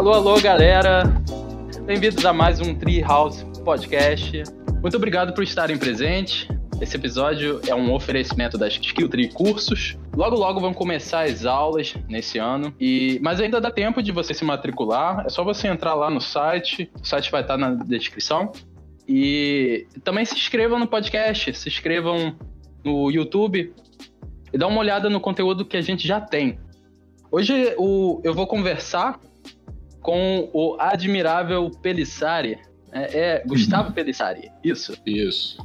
Alô, alô, galera. Bem-vindos a mais um Tree House Podcast. Muito obrigado por estarem presentes. Esse episódio é um oferecimento da Skill Tree Cursos. Logo, logo vão começar as aulas nesse ano. E Mas ainda dá tempo de você se matricular. É só você entrar lá no site. O site vai estar na descrição. E também se inscrevam no podcast, se inscrevam no YouTube e dá uma olhada no conteúdo que a gente já tem. Hoje eu vou conversar com o admirável Pelissari. É, é Gustavo Pelissari, isso? Isso.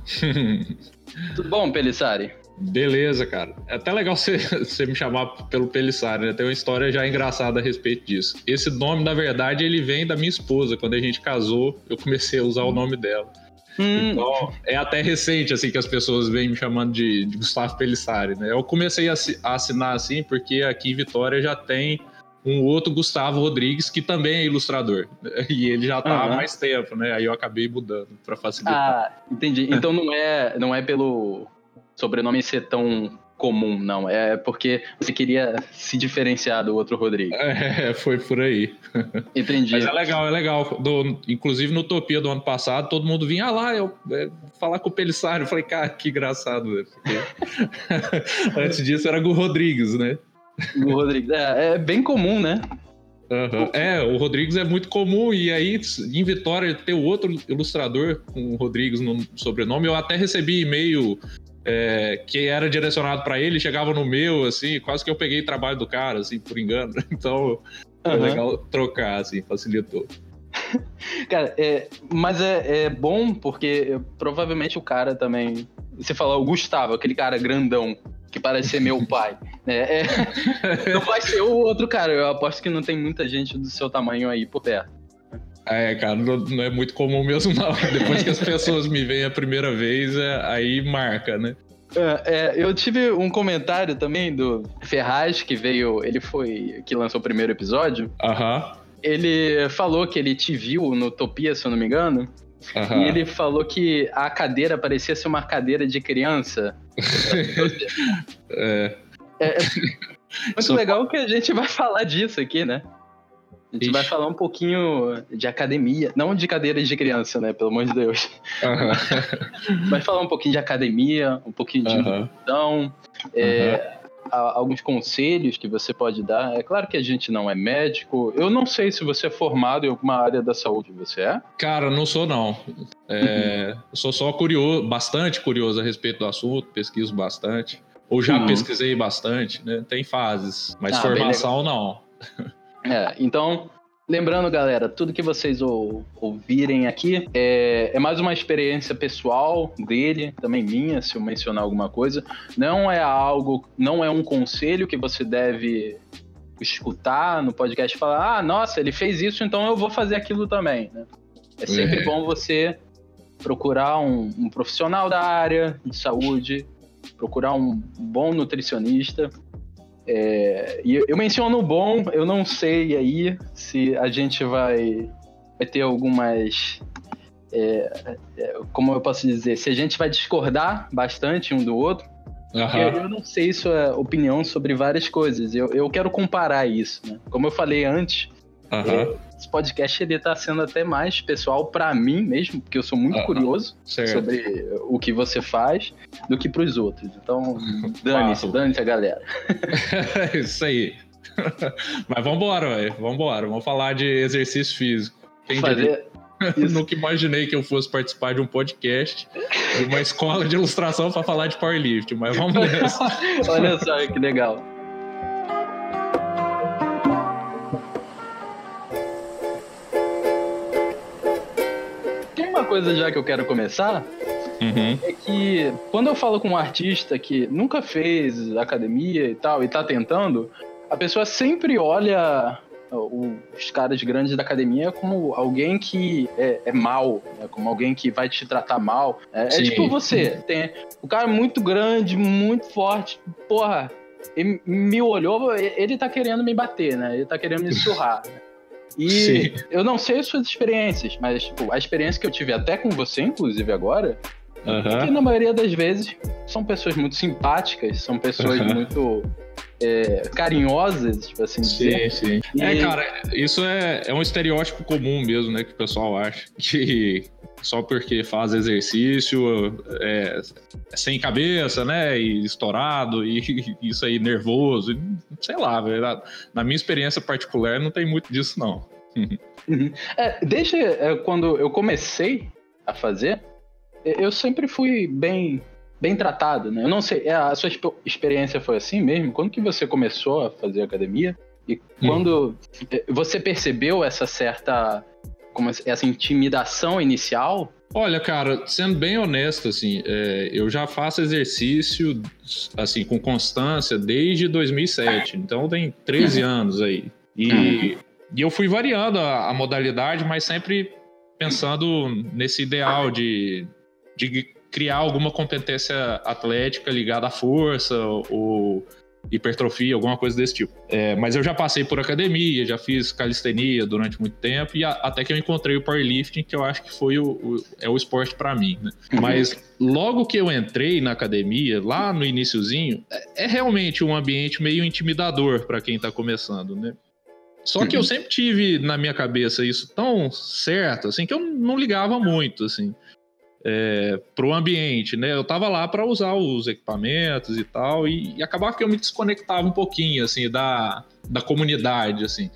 Tudo bom, Pelissari? Beleza, cara. É até legal você, me chamar pelo Pelissari, né? Tem uma história já engraçada a respeito disso. Esse nome, na verdade, ele vem da minha esposa. Quando a gente casou, eu comecei a usar o nome dela. Hum. Então, é até recente, assim, que as pessoas vêm me chamando de, de Gustavo Pelissari, né? Eu comecei a, a assinar assim porque aqui em Vitória já tem um outro Gustavo Rodrigues, que também é ilustrador. E ele já tá uhum. há mais tempo, né? Aí eu acabei mudando para facilitar. Ah, entendi. Então não é, não é pelo sobrenome ser tão comum, não. É porque você queria se diferenciar do outro Rodrigues. É, foi por aí. Entendi. Mas é legal, é legal. Do, inclusive no Utopia do ano passado, todo mundo vinha ah, lá, eu é, falar com o Pelissário. Eu falei, cara, que engraçado, né? Porque... Antes disso era com o Rodrigues, né? O Rodrigues. É, é bem comum, né? Uhum. É, o Rodrigues é muito comum, e aí em Vitória ter outro ilustrador com o Rodrigues no sobrenome. Eu até recebi e-mail é, que era direcionado para ele, chegava no meu, assim, quase que eu peguei o trabalho do cara, assim, por engano. Então, uhum. legal trocar, assim, facilitou. Cara, é, mas é, é bom porque provavelmente o cara também. Você fala o Gustavo, aquele cara grandão que parece ser meu pai. É, é, não vai ser o outro cara. Eu aposto que não tem muita gente do seu tamanho aí por perto. É, cara, não, não é muito comum mesmo, não. Depois que as pessoas me veem a primeira vez, é, aí marca, né? É, é, eu tive um comentário também do Ferraz, que veio. Ele foi. que lançou o primeiro episódio. Aham. Ele falou que ele te viu no Utopia, se eu não me engano. Uhum. E ele falou que a cadeira parecia ser uma cadeira de criança. é. é. é muito legal que a gente vai falar disso aqui, né? A gente Ixi. vai falar um pouquinho de academia, não de cadeiras de criança, né? Pelo amor de Deus. Uhum. vai falar um pouquinho de academia, um pouquinho de uhum. Então, é, alguns conselhos que você pode dar. É claro que a gente não é médico. Eu não sei se você é formado em alguma área da saúde. Você é? Cara, não sou não. É, uhum. sou só curioso, bastante curioso a respeito do assunto. Pesquiso bastante. Ou já uhum. pesquisei bastante, né? Tem fases, mas ah, formação não. É, então Lembrando, galera, tudo que vocês ou, ouvirem aqui é, é, mais uma experiência pessoal dele, também minha, se eu mencionar alguma coisa. Não é algo, não é um conselho que você deve escutar no podcast e falar: ah, nossa, ele fez isso, então eu vou fazer aquilo também. Né? É sempre é. bom você procurar um, um profissional da área de saúde, procurar um bom nutricionista é, e eu menciono o bom, eu não sei aí se a gente vai, vai ter algumas. É, é, como eu posso dizer? Se a gente vai discordar bastante um do outro. Uhum. Eu, eu, não sei sua opinião sobre várias coisas. Eu, eu quero comparar isso. Né? Como eu falei antes, Uhum. Esse podcast ele tá sendo até mais pessoal para mim mesmo, porque eu sou muito uhum. curioso certo. sobre o que você faz do que para os outros. Então, dane-se, dane-se a galera. Isso aí. Mas vambora, velho. Vambora. Vamos falar de exercício físico. Quem Fazer... Nunca imaginei que eu fosse participar de um podcast de uma escola de ilustração para falar de powerlifting, mas vamos nessa. Olha só que legal. Coisa já que eu quero começar uhum. é que quando eu falo com um artista que nunca fez academia e tal, e tá tentando, a pessoa sempre olha os caras grandes da academia como alguém que é, é mal, né? como alguém que vai te tratar mal. É, é tipo você, tem o cara muito grande, muito forte, porra, ele me olhou, ele tá querendo me bater, né? Ele tá querendo me surrar. E Sim. eu não sei as suas experiências, mas tipo, a experiência que eu tive até com você, inclusive agora, uhum. é que na maioria das vezes são pessoas muito simpáticas, são pessoas uhum. muito. É, carinhosas, tipo assim sim, dizer. Sim. E... É, cara, isso é, é um estereótipo comum mesmo, né, que o pessoal acha. Que só porque faz exercício é, é sem cabeça, né, e estourado, e isso aí nervoso, sei lá, na minha experiência particular não tem muito disso, não. Uhum. É, desde é, quando eu comecei a fazer, eu sempre fui bem bem tratado, né? Eu não sei, é, a sua experiência foi assim mesmo? Quando que você começou a fazer academia? E quando hum. você percebeu essa certa como essa intimidação inicial? Olha, cara, sendo bem honesto, assim, é, eu já faço exercício assim com constância desde 2007, então tem 13 uhum. anos aí. E, uhum. e eu fui variando a, a modalidade, mas sempre pensando nesse ideal de, de criar alguma competência atlética ligada à força ou hipertrofia, alguma coisa desse tipo. É, mas eu já passei por academia, já fiz calistenia durante muito tempo e a, até que eu encontrei o powerlifting, que eu acho que foi o, o é o esporte para mim. Né? Uhum. Mas logo que eu entrei na academia, lá no iníciozinho, é, é realmente um ambiente meio intimidador para quem está começando, né? Só que eu uhum. sempre tive na minha cabeça isso tão certo, assim, que eu não ligava muito, assim é, para o ambiente, né? Eu estava lá para usar os equipamentos e tal, e, e, acabava que eu me desconectava um pouquinho, assim, da, da comunidade, assim,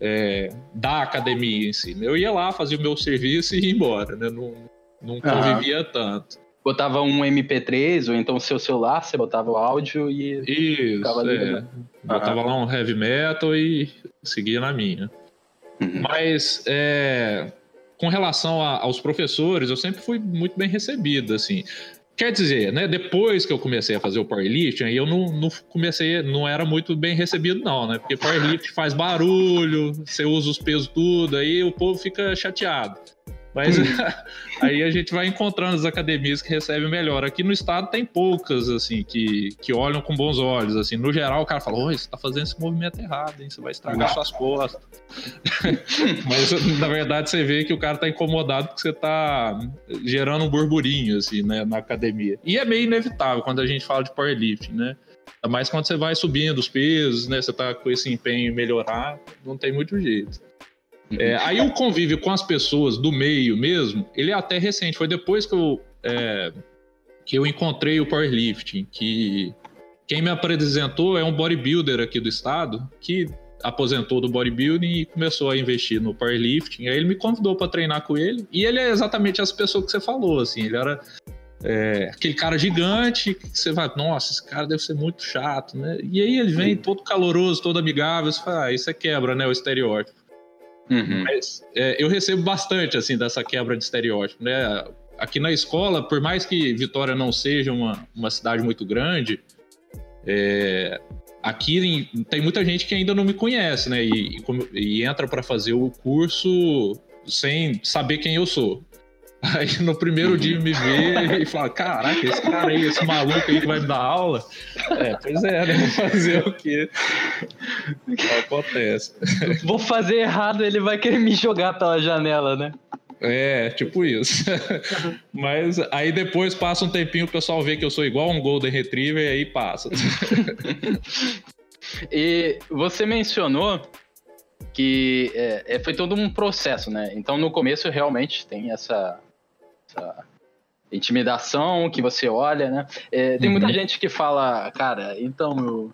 é, da academia em si. Eu ia lá, fazia o meu serviço e ia embora, né? Não, não convivia uhum. tanto. Botava um MP3, ou então seu celular, você botava o áudio e Isso, ficava ali. É. Né? Botava lá um heavy metal e seguia na minha. Uhum. Mas é, com relação a, aos professores, eu sempre fui muito bem recebido, assim. Quer dizer, né, depois que eu comecei a fazer o powerlifting, aí eu não, não comecei, não era muito bem recebido não, né? Porque powerlifting faz barulho, você usa os pesos tudo, aí o povo fica chateado. Mas aí a gente vai encontrando as academias que recebem melhor. Aqui no estado tem poucas, assim, que, que olham com bons olhos. Assim, no geral, o cara fala: Oi, você tá fazendo esse movimento errado, hein? Você vai estragar suas costas. Mas na verdade você vê que o cara tá incomodado porque você tá gerando um burburinho, assim, né, na academia. E é meio inevitável quando a gente fala de powerlifting, né? Ainda mais quando você vai subindo os pesos, né? Você tá com esse empenho em melhorar, não tem muito jeito. É, aí o convívio com as pessoas do meio mesmo, ele é até recente. Foi depois que eu, é, que eu encontrei o powerlifting, que quem me apresentou é um bodybuilder aqui do estado, que aposentou do bodybuilding e começou a investir no powerlifting. Aí ele me convidou para treinar com ele. E ele é exatamente essa pessoa que você falou, assim. Ele era é, aquele cara gigante que você vai, nossa, esse cara deve ser muito chato, né? E aí ele vem todo caloroso, todo amigável, você fala, ah, isso é quebra, né? O estereótipo. Uhum. Mas é, eu recebo bastante, assim, dessa quebra de estereótipo, né? Aqui na escola, por mais que Vitória não seja uma, uma cidade muito grande, é, aqui tem muita gente que ainda não me conhece, né? E, e, e entra para fazer o curso sem saber quem eu sou. Aí no primeiro dia me vê e fala: Caraca, esse cara aí, esse maluco aí que vai me dar aula. É, pois é, né? Vou fazer o quê? Acontece. Vou fazer errado, ele vai querer me jogar pela janela, né? É, tipo isso. Mas aí depois passa um tempinho, o pessoal vê que eu sou igual um Golden Retriever e aí passa. e você mencionou que é, é, foi todo um processo, né? Então no começo realmente tem essa essa intimidação que você olha, né? É, tem muita uhum. gente que fala, cara, então eu,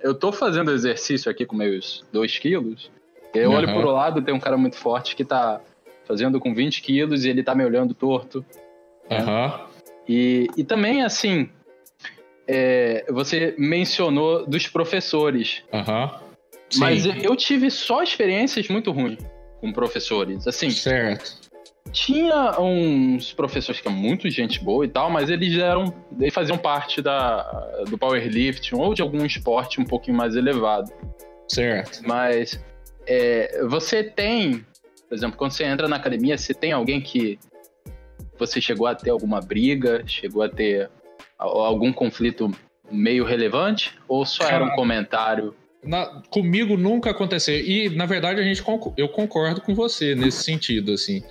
eu tô fazendo exercício aqui com meus 2 quilos, eu uhum. olho pro lado, tem um cara muito forte que tá fazendo com 20 quilos e ele tá me olhando torto. Né? Uhum. E, e também, assim, é, você mencionou dos professores. Uhum. Mas eu tive só experiências muito ruins com professores. Assim, certo. Tinha uns professores que eram muito gente boa e tal, mas eles eram. Eles faziam parte da, do powerlifting ou de algum esporte um pouquinho mais elevado. Certo. Mas é, você tem, por exemplo, quando você entra na academia, você tem alguém que você chegou a ter alguma briga, chegou a ter algum conflito meio relevante? Ou só era um comentário? Na, comigo nunca aconteceu. E, na verdade, a gente, eu concordo com você nesse sentido, assim.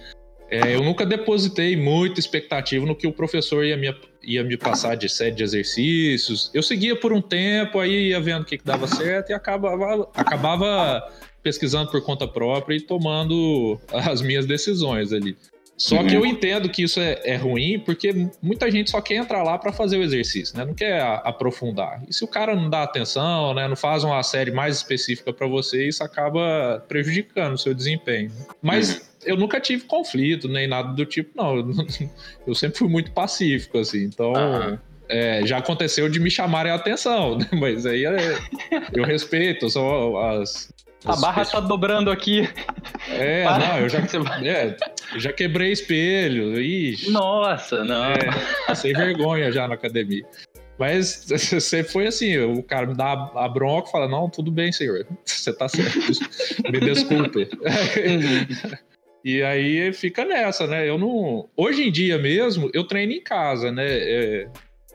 É, eu nunca depositei muita expectativa no que o professor ia me, ia me passar de série de exercícios. Eu seguia por um tempo, aí ia vendo o que, que dava certo e acabava, acabava pesquisando por conta própria e tomando as minhas decisões ali. Só uhum. que eu entendo que isso é, é, ruim porque muita gente só quer entrar lá para fazer o exercício, né? Não quer a, aprofundar. E se o cara não dá atenção, né? Não faz uma série mais específica para você, isso acaba prejudicando o seu desempenho. Mas uhum. Eu nunca tive conflito nem nada do tipo, não. Eu sempre fui muito pacífico, assim. Então. Uhum. É, já aconteceu de me chamarem a atenção, né? mas aí é, eu respeito, são as, a barra tá dobrando aqui. É, Para. não, eu já, é, já quebrei espelho. Ixi. Nossa, não. É, passei vergonha já na academia. Mas você foi assim, o cara me dá a bronca e fala, não, tudo bem, senhor. Você tá certo. me desculpe. E aí fica nessa, né? Eu não. Hoje em dia mesmo, eu treino em casa, né? É,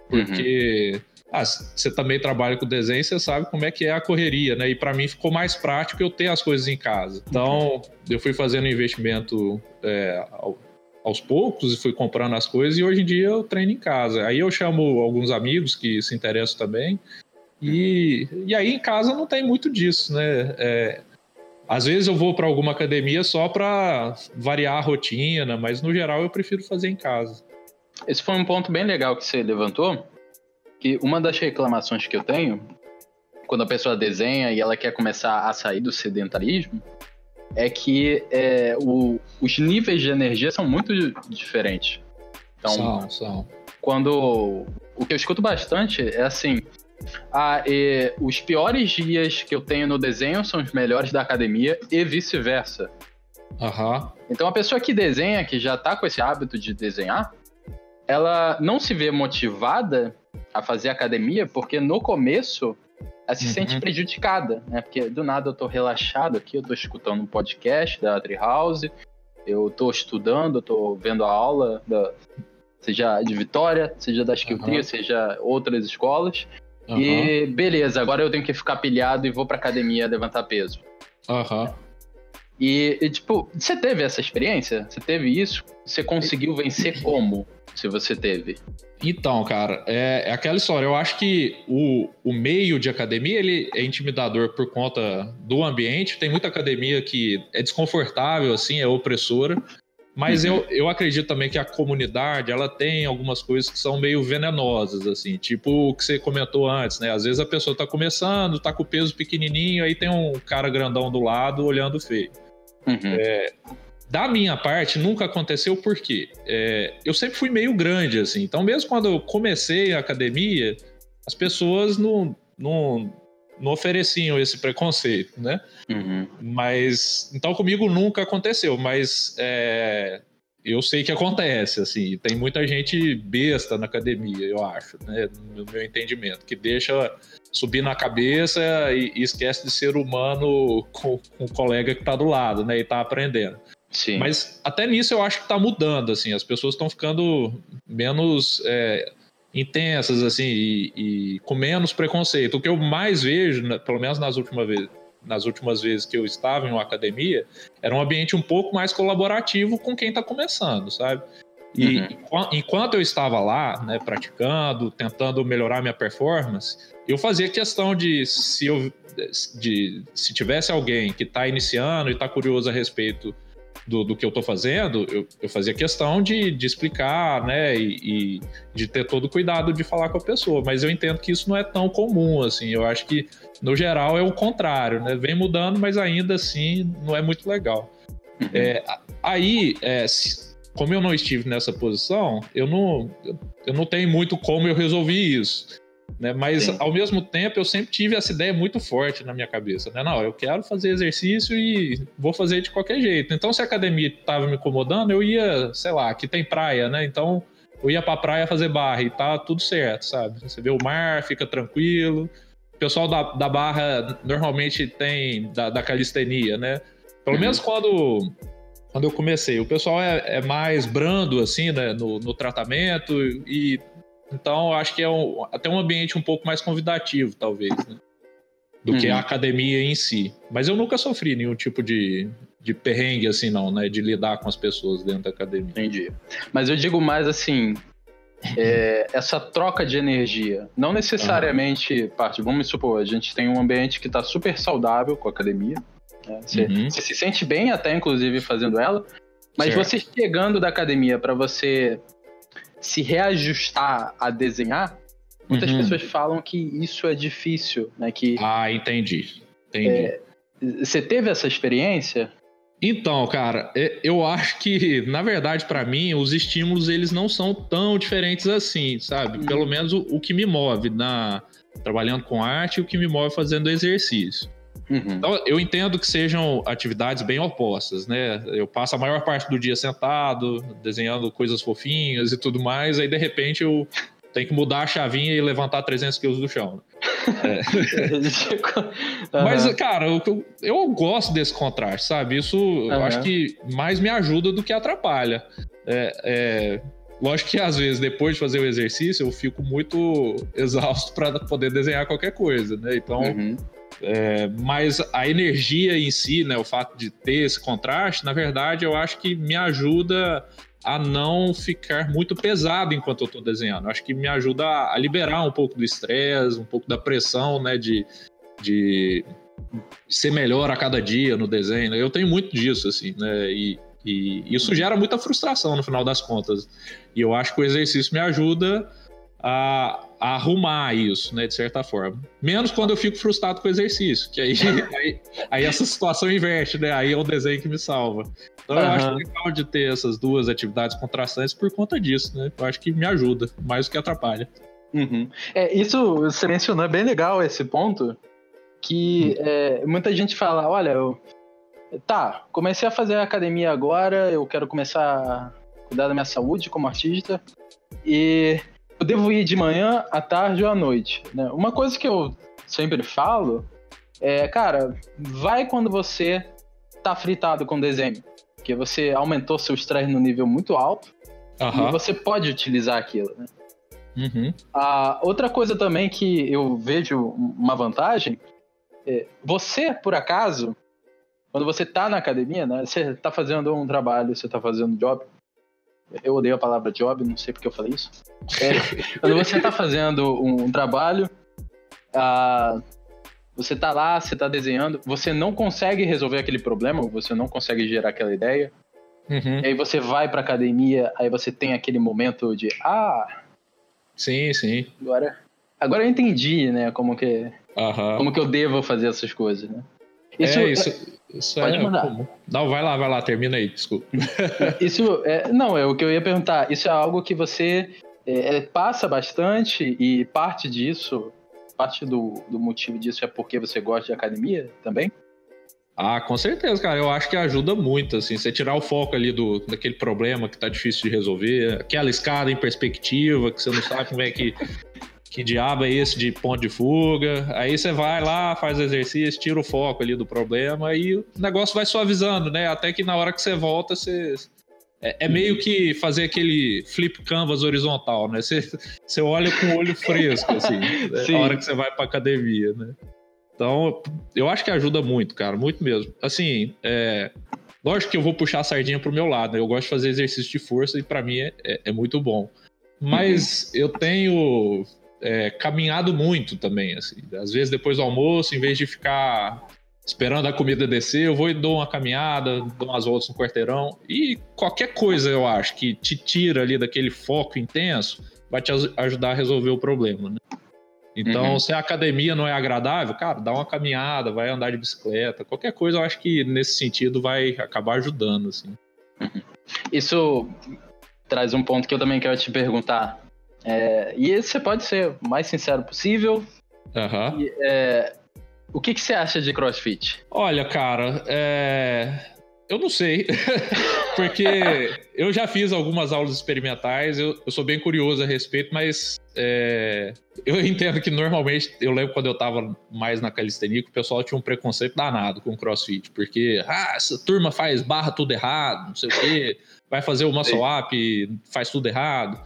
porque. Uhum ah, você também trabalha com desenho, você sabe como é que é a correria, né? E para mim ficou mais prático eu ter as coisas em casa. Então, eu fui fazendo investimento é, aos poucos e fui comprando as coisas e hoje em dia eu treino em casa. Aí eu chamo alguns amigos que se interessam também. E, e aí em casa não tem muito disso, né? É, às vezes eu vou para alguma academia só para variar a rotina, mas no geral eu prefiro fazer em casa. Esse foi um ponto bem legal que você levantou, que uma das reclamações que eu tenho, quando a pessoa desenha e ela quer começar a sair do sedentarismo, é que é, o, os níveis de energia são muito diferentes. Então, são, são. quando. O que eu escuto bastante é assim. Ah, os piores dias que eu tenho no desenho são os melhores da academia e vice-versa. Uhum. Então a pessoa que desenha, que já tá com esse hábito de desenhar, ela não se vê motivada a fazer academia, porque no começo ela se uhum. sente prejudicada, né? Porque do nada eu tô relaxado aqui, eu tô escutando um podcast da Treehouse, eu tô estudando, eu tô vendo a aula, da, seja de Vitória, seja da Skill uhum. seja outras escolas. Uhum. E beleza, agora eu tenho que ficar pilhado e vou pra academia levantar peso. Aham. E, e, tipo, você teve essa experiência? Você teve isso? Você conseguiu vencer como? Se você teve? Então, cara, é, é, aquela história. Eu acho que o, o meio de academia ele é intimidador por conta do ambiente. Tem muita academia que é desconfortável, assim, é opressora. Mas uhum. eu, eu acredito também que a comunidade ela tem algumas coisas que são meio venenosas, assim, tipo o que você comentou antes, né? Às vezes a pessoa tá começando, tá com o peso pequenininho, aí tem um cara grandão do lado olhando feio. Uhum. É, da minha parte, nunca aconteceu porque é, eu sempre fui meio grande, assim. Então, mesmo quando eu comecei a academia, as pessoas não, não, não ofereciam esse preconceito, né? Uhum. Mas, então comigo nunca aconteceu, mas é, eu sei que acontece, assim. Tem muita gente besta na academia, eu acho, né? No meu entendimento, que deixa subir na cabeça e, e esquece de ser humano com, com o colega que está do lado, né? E está aprendendo. Sim. Mas até nisso eu acho que está mudando, assim, as pessoas estão ficando menos é, intensas, assim, e, e, com menos preconceito. O que eu mais vejo, pelo menos nas últimas vezes, nas últimas vezes que eu estava em uma academia, era um ambiente um pouco mais colaborativo com quem está começando, sabe? E uhum. enquanto eu estava lá, né, praticando, tentando melhorar minha performance, eu fazia questão de se eu de se tivesse alguém que está iniciando e está curioso a respeito do, do que eu estou fazendo, eu, eu, fazia questão de, de explicar, né, e, e, de ter todo o cuidado de falar com a pessoa. Mas eu entendo que isso não é tão comum, assim. Eu acho que, no geral, é o contrário, né? Vem mudando, mas ainda assim não é muito legal. Uhum. É, aí, é, como eu não estive nessa posição, eu não, eu não tenho muito como eu resolvi isso. Né? Mas Sim. ao mesmo tempo eu sempre tive essa ideia muito forte na minha cabeça, né? Não, eu quero fazer exercício e vou fazer de qualquer jeito. Então se a academia estava me incomodando, eu ia, sei lá, aqui tem praia, né? Então eu ia pra praia fazer barra e tá tudo certo, sabe? Você vê o mar, fica tranquilo. O pessoal da, da barra normalmente tem da, da calistenia, né? Pelo uhum. menos quando quando eu comecei. O pessoal é, é mais brando, assim, né, no, no tratamento e então, acho que é um, até um ambiente um pouco mais convidativo, talvez, né? Do uhum. que a uhum. academia em si. Mas eu nunca sofri nenhum tipo de, de perrengue, assim, não, né? De lidar com as pessoas dentro da academia. Entendi. Mas eu digo mais assim. é, essa troca de energia. Não necessariamente uhum. parte. Vamos supor, a gente tem um ambiente que está super saudável com a academia. Né? Você, uhum. você, se sente bem até, inclusive, fazendo ela. Mas certo. você chegando da academia para você se reajustar a desenhar, muitas uhum. pessoas falam que isso é difícil, né? Que, ah, entendi. Entendi. É, você teve essa experiência? Então, cara, é, eu acho que, na verdade, para mim, os estímulos eles não são tão diferentes assim, sabe? Uhum. Pelo menos o, o, que me move na trabalhando com arte e o que me move fazendo exercício. Uhum. Então, eu entendo que sejam atividades bem opostas, né? Eu passo a maior parte do dia sentado, desenhando coisas fofinhas e tudo mais, aí de repente eu tenho que mudar a chavinha e levantar 300 quilos do chão. É. Mas, cara, eu, eu, gosto desse contraste, sabe? Isso uhum. eu acho que mais me ajuda do que atrapalha. É, é, lógico que às vezes, depois de fazer o exercício, eu fico muito exausto para poder desenhar qualquer coisa, né? Então. É, mas a energia em si, né, o fato de ter esse contraste, na verdade, eu acho que me ajuda a não ficar muito pesado enquanto eu estou desenhando. Acho que me ajuda a, liberar um pouco do estresse, um pouco da pressão, né, de, de ser melhor a cada dia no desenho. Eu tenho muito disso, assim, né, e, e isso gera muita frustração no final das contas. E eu acho que o exercício me ajuda a, arrumar isso, né, de certa forma. Menos quando eu fico frustrado com o exercício, que aí, aí, aí, essa situação inverte, né? Aí é o desenho que me salva. Então uhum. eu acho legal de ter essas duas atividades contrastantes por conta disso, né? Eu acho que me ajuda, mais do que atrapalha. Uhum. É, isso você mencionou, é bem legal esse ponto, que uhum. é, muita gente fala, olha, eu, tá, comecei a fazer academia agora, eu quero começar a cuidar da minha saúde como artista, e eu devo ir de manhã, à tarde ou à noite. Né? Uma coisa que eu sempre falo é, cara, vai quando você tá fritado com desenho. Porque você aumentou seu estresse no nível muito alto. Uhum. E você pode utilizar aquilo, né? Uhum. Outra coisa também que eu vejo uma vantagem é você, por acaso, quando você tá na academia, né? Você tá fazendo um trabalho, você tá fazendo um job, eu odeio a palavra job, não sei porque eu falei isso. É, quando você está fazendo um, trabalho, ah, você está lá, você está desenhando, você não consegue resolver aquele problema, você não consegue gerar aquela ideia. Uhum. E aí você vai para academia, aí você tem aquele momento de ah, sim, sim. Agora, agora eu entendi, né, como que uhum. como que eu devo fazer essas coisas, né? Isso, é, isso, isso Pode é mandar. Comum. Não, vai lá, vai lá, termina aí, desculpa. isso é, não, é o que eu ia perguntar. Isso é algo que você é, é, passa bastante e parte disso, parte do, do motivo disso é porque você gosta de academia também? Ah, com certeza, cara. Eu acho que ajuda muito, assim, você tirar o foco ali do, daquele problema que tá difícil de resolver, aquela escada em perspectiva, que você não sabe como é que que diabo é esse de ponto de fuga? Aí você vai lá, faz exercício, tira o foco ali do problema e o negócio vai suavizando, né? Até que na hora que você volta, você. É, é meio que fazer aquele flip canvas horizontal, né? Você, você olha com o olho fresco, assim, né? na hora que você vai pra academia, né? Então, eu acho que ajuda muito, cara, muito mesmo. Assim, é, lógico que eu vou puxar a sardinha pro meu lado, né? Eu gosto de fazer exercício de força e para mim é, é, é, muito bom. Mas uhum. eu tenho é, caminhado muito também, assim. Às vezes depois do almoço, em vez de ficar esperando a comida descer, eu vou e dou uma caminhada, dou umas voltas no quarteirão. E qualquer coisa, eu acho, que te tira ali daquele foco intenso, vai te ajudar a resolver o problema, né? Então, uhum. se a academia não é agradável, cara, dá uma caminhada, vai andar de bicicleta, qualquer coisa, eu acho que nesse sentido vai acabar ajudando, assim. Isso traz um ponto que eu também quero te perguntar. É, e esse você pode ser o mais sincero possível. Uhum. E, é, o que, que você acha de crossfit? Olha, cara, é... eu não sei. Porque eu já fiz algumas aulas experimentais, eu, eu sou bem curioso a respeito, mas é... eu entendo que normalmente, eu lembro quando eu tava mais na calistenia, o pessoal tinha um preconceito danado com crossfit, porque, ah, essa turma faz barra tudo errado, não sei o quê, vai fazer o muscle up, faz tudo errado.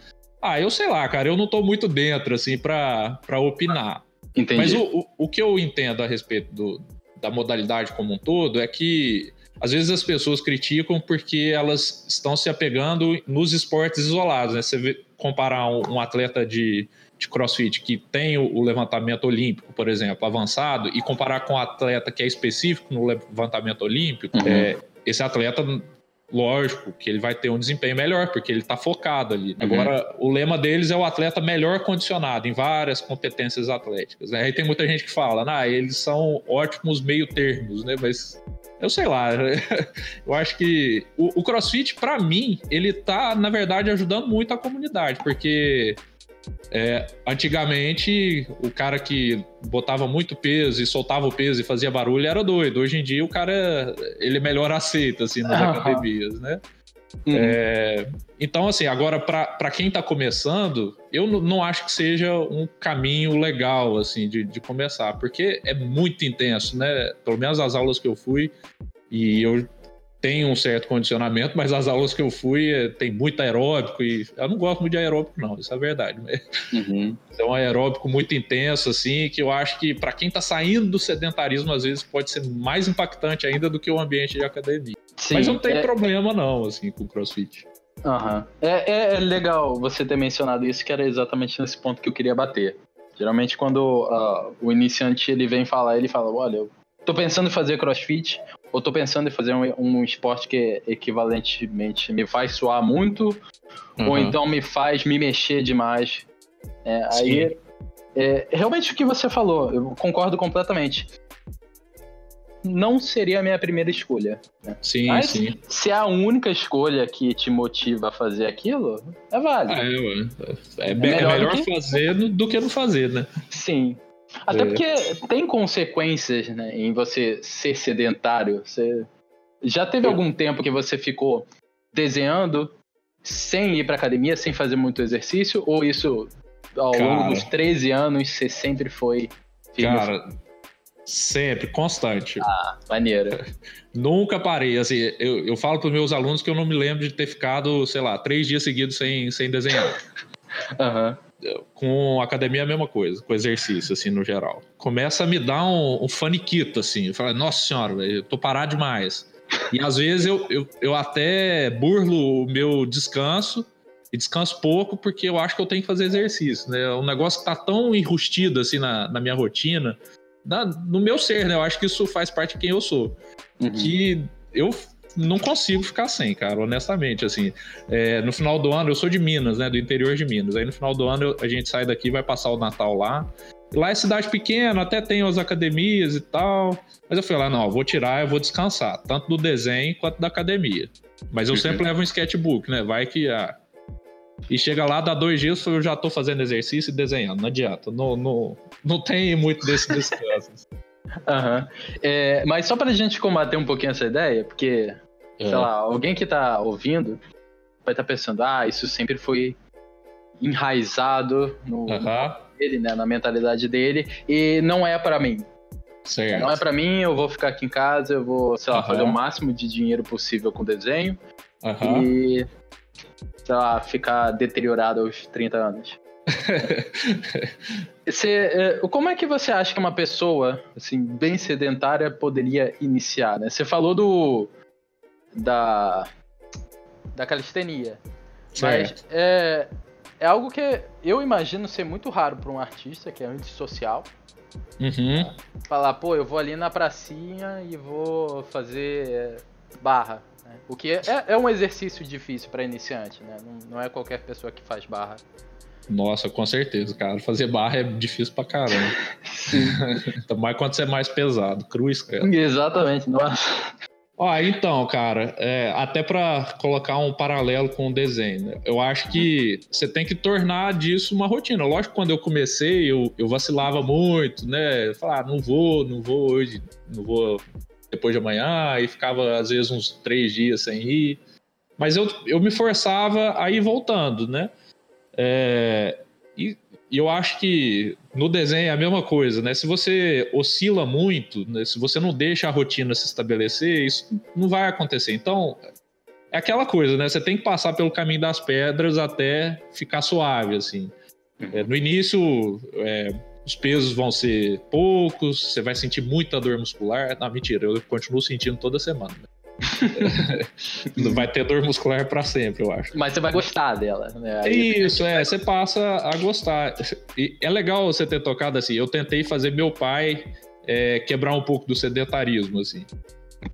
Ah, eu sei lá, cara, eu não tô muito dentro, assim, pra, pra opinar. Entendi. Mas o, o, o que eu entendo a respeito do, da modalidade como um todo é que às vezes as pessoas criticam porque elas estão se apegando nos esportes isolados, né? Você vê, comparar um, um atleta de, de crossfit que tem o, o, levantamento olímpico, por exemplo, avançado, e comparar com um atleta que é específico no levantamento olímpico, uhum. é, esse atleta lógico que ele vai ter um desempenho melhor, porque ele está focado ali. Uhum. Agora, o lema deles é o atleta melhor condicionado em várias competências atléticas. Né? Aí tem muita gente que fala, ah, eles são ótimos meio termos, né? Mas eu sei lá, eu acho que o, o CrossFit, para mim, ele tá, na verdade, ajudando muito a comunidade, porque é, antigamente, o cara que botava muito peso e soltava o peso e fazia barulho era doido. Hoje em dia, o cara ele é melhor aceito assim, nas uhum. academias, né? Uhum. É, então, assim, agora, para quem está começando, eu não acho que seja um caminho legal, assim, de, de começar, porque é muito intenso, né? Pelo menos as aulas que eu fui, e eu tem um certo condicionamento, mas as aulas que eu fui eh, tem muito aeróbico e eu não gosto muito de aeróbico, não, isso é verdade. Uhum. É um aeróbico muito intenso, assim, que eu acho que para quem está saindo do sedentarismo, às vezes pode ser mais impactante ainda do que o ambiente de academia. Sim, mas não tem é... problema, não, assim, com crossfit. Uhum. É, é, é, legal você ter mencionado isso, que era exatamente nesse ponto que eu queria bater. Geralmente, quando uh, o iniciante ele vem falar, ele fala: Olha, eu tô pensando em fazer crossfit, ou tô pensando em fazer um, um esporte que equivalentemente me faz suar muito, uhum. ou então me faz me mexer demais. É, aí, é, realmente o que você falou, eu concordo completamente. Não seria a minha primeira escolha. Né? Sim, Mas, sim. Se é a única escolha que te motiva a fazer aquilo, é válido. Ah, é, é, é, melhor, melhor que... fazer do que não fazer, né? Sim. Até é. porque tem consequências né, em você ser sedentário. Você... Já teve algum tempo que você ficou desenhando sem ir pra academia, sem fazer muito exercício? Ou isso, ao cara, longo dos 13 anos, você sempre foi firme? Cara, sempre, constante. Ah, maneiro. Nunca parei. Assim, eu, eu falo pros meus alunos que eu não me lembro de ter ficado, sei lá, três dias seguidos sem, sem desenhar. Aham. uhum com academia é a mesma coisa, com exercício, assim, no geral. Começa a me dar um, um faniquito, assim. Eu falo, nossa senhora, eu tô parado demais. E às vezes eu, eu, eu até burlo o meu descanso e descanso pouco porque eu acho que eu tenho que fazer exercício, né? É um negócio que tá tão enrustido, assim, na, na minha rotina, na, no meu ser, né? Eu acho que isso faz parte de quem eu sou. Uhum. Que eu não consigo ficar sem, cara, honestamente, assim. É, no final do ano, eu sou de Minas, né, do interior de Minas. Aí no final do ano eu, a gente sai daqui, vai passar o Natal lá. Lá é cidade pequena, até tem as academias e tal. Mas eu falei lá, não, eu vou tirar, eu vou descansar, tanto do desenho quanto da academia. Mas eu sempre levo um sketchbook, né? Vai que. Ah, e chega lá, dá dois dias, eu já tô fazendo exercício e desenhando, não adianta. Não, não, não tem muito desse descanso. Uhum. É, mas só pra gente combater um pouquinho essa ideia, porque, é. sei lá, alguém que tá ouvindo vai estar tá pensando, ah, isso sempre foi enraizado no, uhum. dele, né, na mentalidade dele, e não é para mim. Certo. Não é para mim, eu vou ficar aqui em casa, eu vou, sei lá, uhum. fazer o máximo de dinheiro possível com desenho e, sei lá, ficar deteriorado aos 30 anos. Você, é, como é que você acha que uma pessoa assim bem sedentária poderia iniciar? Né? Você falou do da da calistenia, certo. mas é, é algo que eu imagino ser muito raro para um artista que é antissocial. Uhum. Falar, pô, eu vou ali na pracinha e vou fazer barra. Né? O que é, é um exercício difícil para iniciante, né? Não, não é qualquer pessoa que faz barra. Nossa, com certeza, cara. Fazer barra é difícil pra caramba. Ainda mais quando você é mais pesado. Cruz, cara. Exatamente, nossa. Ó, então, cara, é, até para colocar um paralelo com o desenho, eu acho que você tem que tornar disso uma rotina. Lógico quando eu comecei, eu, eu vacilava muito, né? Falar, ah, não vou, não vou hoje, não vou depois de amanhã, e ficava às vezes uns três dias sem ir. Mas eu, eu me forçava a ir voltando, né? É, e, eu acho que no desenho é a mesma coisa, né? Se você oscila muito, né? se você não deixa a rotina se estabelecer, isso não vai acontecer. Então, é aquela coisa, né? Você tem que passar pelo caminho das pedras até ficar suave, assim. É, no início, é, os pesos vão ser poucos, você vai sentir muita dor muscular. Não, mentira, eu continuo sentindo toda semana. vai ter dor muscular para sempre, eu acho. Mas você vai gostar dela, né? Aí Isso, é, você passa a gostar. E é legal você ter tocado assim. Eu tentei fazer meu pai é, quebrar um pouco do sedentarismo, assim.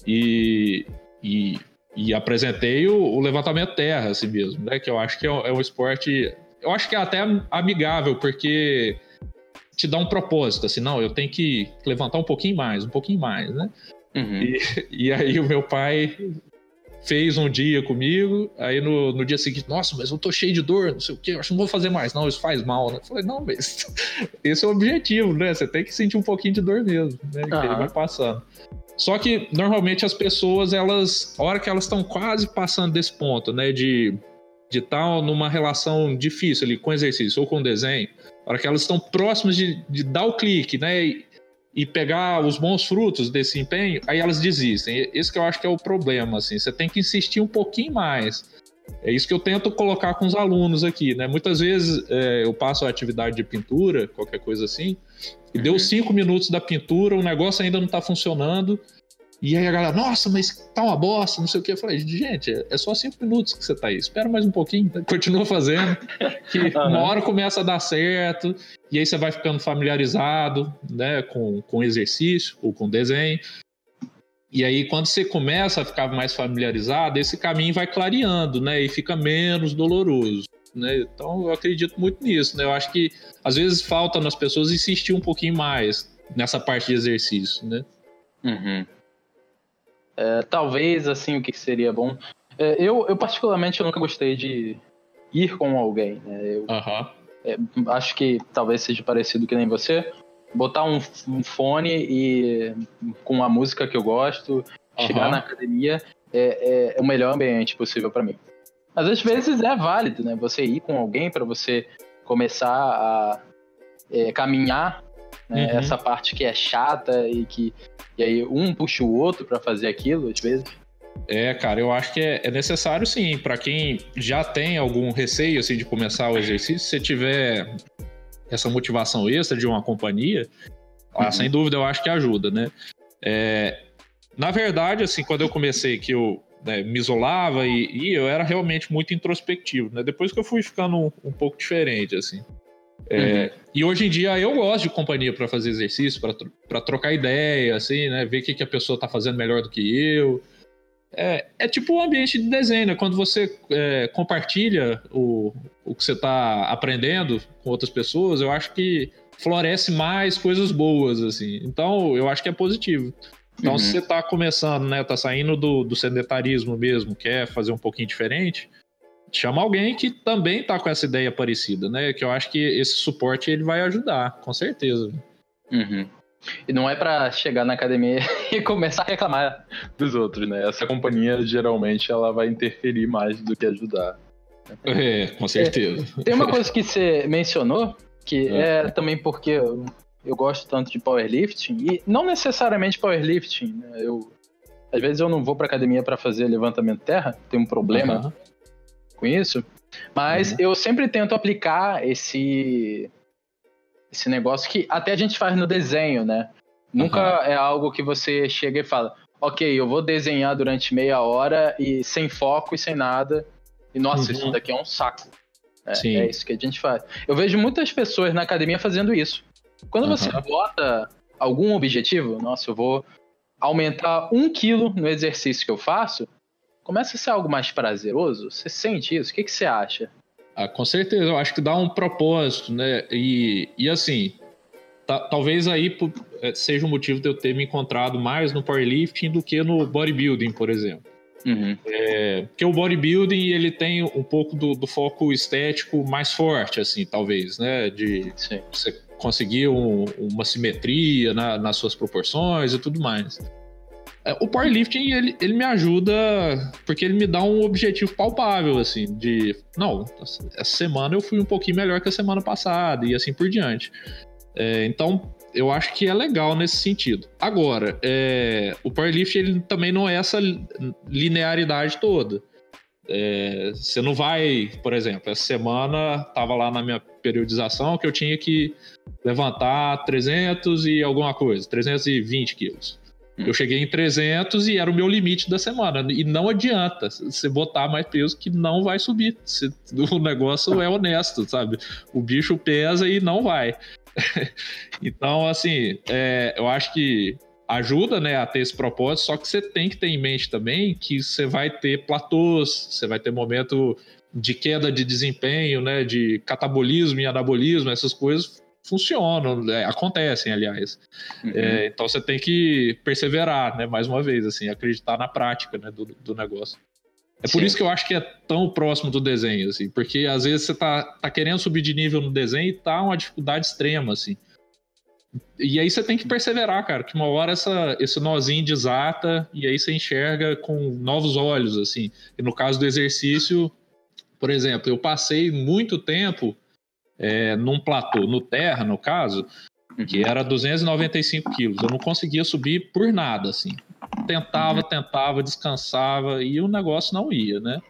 E, e, e apresentei o, o, levantamento terra, assim mesmo, né? Que eu acho que é um, é um esporte. Eu acho que é até amigável, porque te dá um propósito, assim, não, eu tenho que levantar um pouquinho mais, um pouquinho mais, né? Uhum. E, e aí o meu pai fez um dia comigo, aí no, no dia seguinte, nossa, mas eu tô cheio de dor, não sei o que, acho que não vou fazer mais, não, isso faz mal, né? Eu falei, não, mas esse é o objetivo, né? Você tem que sentir um pouquinho de dor mesmo, né? Que ele vai passando. Só que normalmente as pessoas, elas, a hora que elas estão quase passando desse ponto, né, de de estar numa relação difícil ali com exercício ou com desenho, a hora que elas estão próximas de, de dar o clique, né, e, pegar os bons frutos desse empenho, aí elas desistem. Esse que eu acho que é o problema, assim. Você tem que insistir um pouquinho mais. É isso que eu tento colocar com os alunos aqui, né? Muitas vezes é, eu passo a atividade de pintura, qualquer coisa assim, e uhum. deu cinco minutos da pintura, o negócio ainda não está funcionando, e aí a galera, nossa, mas tá uma bosta, não sei o que. Eu falei, gente, é só cinco minutos que você tá aí. Espera mais um pouquinho, continua fazendo. Que uma hora começa a dar certo, e aí você vai ficando familiarizado né, com, com exercício ou com desenho. E aí, quando você começa a ficar mais familiarizado, esse caminho vai clareando, né? E fica menos doloroso. Né? Então, eu acredito muito nisso, né? Eu acho que às vezes falta nas pessoas insistir um pouquinho mais nessa parte de exercício, né? Uhum. É, talvez, assim, o que seria bom. É, eu, eu, particularmente, eu nunca gostei de ir com alguém. Né? Eu, é, acho que talvez seja parecido que nem você. Botar um, um fone e com a música que eu gosto, chegar na academia é, é, é o melhor ambiente possível para mim. Mas às vezes é válido, né? Você ir com alguém para você começar a é, caminhar né? Uhum. Essa parte que é chata e que e aí um puxa o outro para fazer aquilo, às vezes. É, cara, eu acho que é, é necessário sim, para quem já tem algum receio assim de começar o exercício, se tiver essa motivação extra de uma companhia, ah, uhum. sem dúvida eu acho que ajuda, né? É, na verdade, assim, quando eu comecei que eu né, me isolava e, e, eu era realmente muito introspectivo, né? Depois que eu fui ficando um, um pouco diferente, assim. É, uhum. E hoje em dia eu gosto de companhia para fazer exercício, para trocar ideia, assim, né? Ver o que, que a pessoa está fazendo melhor do que eu. É, é tipo um ambiente de desenho, né? Quando você é, compartilha o, o que você está aprendendo com outras pessoas, eu acho que floresce mais coisas boas, assim. Então, eu acho que é positivo. Então, uhum. se você está começando, né? Tá saindo do, do sedentarismo mesmo, quer fazer um pouquinho diferente, chama alguém que também tá com essa ideia parecida, né? Que eu acho que esse suporte ele vai ajudar, com certeza. Uhum. E não é para chegar na academia e começar a reclamar dos outros, né? Essa companhia geralmente ela vai interferir mais do que ajudar. É, com certeza. É, tem uma coisa que você mencionou, que é, é também porque eu, eu, gosto tanto de powerlifting, e não necessariamente powerlifting, né? Eu, às vezes eu não vou pra academia para fazer levantamento terra, tem um problema. Uhum com isso. Mas uhum. eu sempre tento aplicar esse esse negócio que até a gente faz no desenho, né? Nunca uhum. é algo que você chega e fala, ok, eu vou desenhar durante meia hora e sem foco e sem nada. E nossa, uhum. isso daqui é um saco. É, é, isso que a gente faz. Eu vejo muitas pessoas na academia fazendo isso. Quando você bota algum objetivo, nossa, eu vou aumentar um quilo no exercício que eu faço, começa a ser algo mais prazeroso? Você sente isso? O que, que você acha? Ah, com certeza, eu acho que dá um propósito, né? E, e assim, talvez aí é, seja o motivo de eu ter me encontrado mais no powerlifting do que no bodybuilding, por exemplo. Uhum. É, porque o bodybuilding ele tem um pouco do, do, foco estético mais forte, assim, talvez, né? De Sim. você conseguir um, uma simetria na, nas suas proporções e tudo mais. É, o powerlifting, ele, ele me ajuda porque ele me dá um objetivo palpável, assim, de, não, essa semana eu fui um pouquinho melhor que a semana passada e assim por diante. É, então, eu acho que é legal nesse sentido. Agora, é, o powerlifting ele também não é essa linearidade toda. É, você não vai, por exemplo, essa semana tava lá na minha periodização que eu tinha que levantar 300 e alguma coisa, 320 quilos. Eu cheguei em 300 e era o meu limite da semana. E não adianta você botar mais peso que não vai subir. o negócio é honesto, sabe? O bicho pesa e não vai. então, assim, é, eu acho que ajuda né, a ter esse propósito, só que você tem que ter em mente também que você vai ter platôs, você vai ter momento de queda de desempenho, né, de catabolismo e anabolismo, essas coisas funcionam, né, acontecem, aliás. Uhum. É, então você tem que perseverar, né, mais uma vez, assim, acreditar na prática né, do, do negócio. É Sim. por isso que eu acho que é tão próximo do desenho, assim, porque às vezes você tá, tá querendo subir de nível no desenho e tá uma dificuldade extrema, assim. E aí você tem que perseverar, cara, que uma hora essa, esse nozinho desata e aí você enxerga com novos olhos, assim. E no caso do exercício, por exemplo, eu passei muito tempo é, num platô, no terra, no caso, que uhum. era 295 quilos. Eu não conseguia subir por nada, assim. Tentava, tentava, descansava e o negócio não ia, né?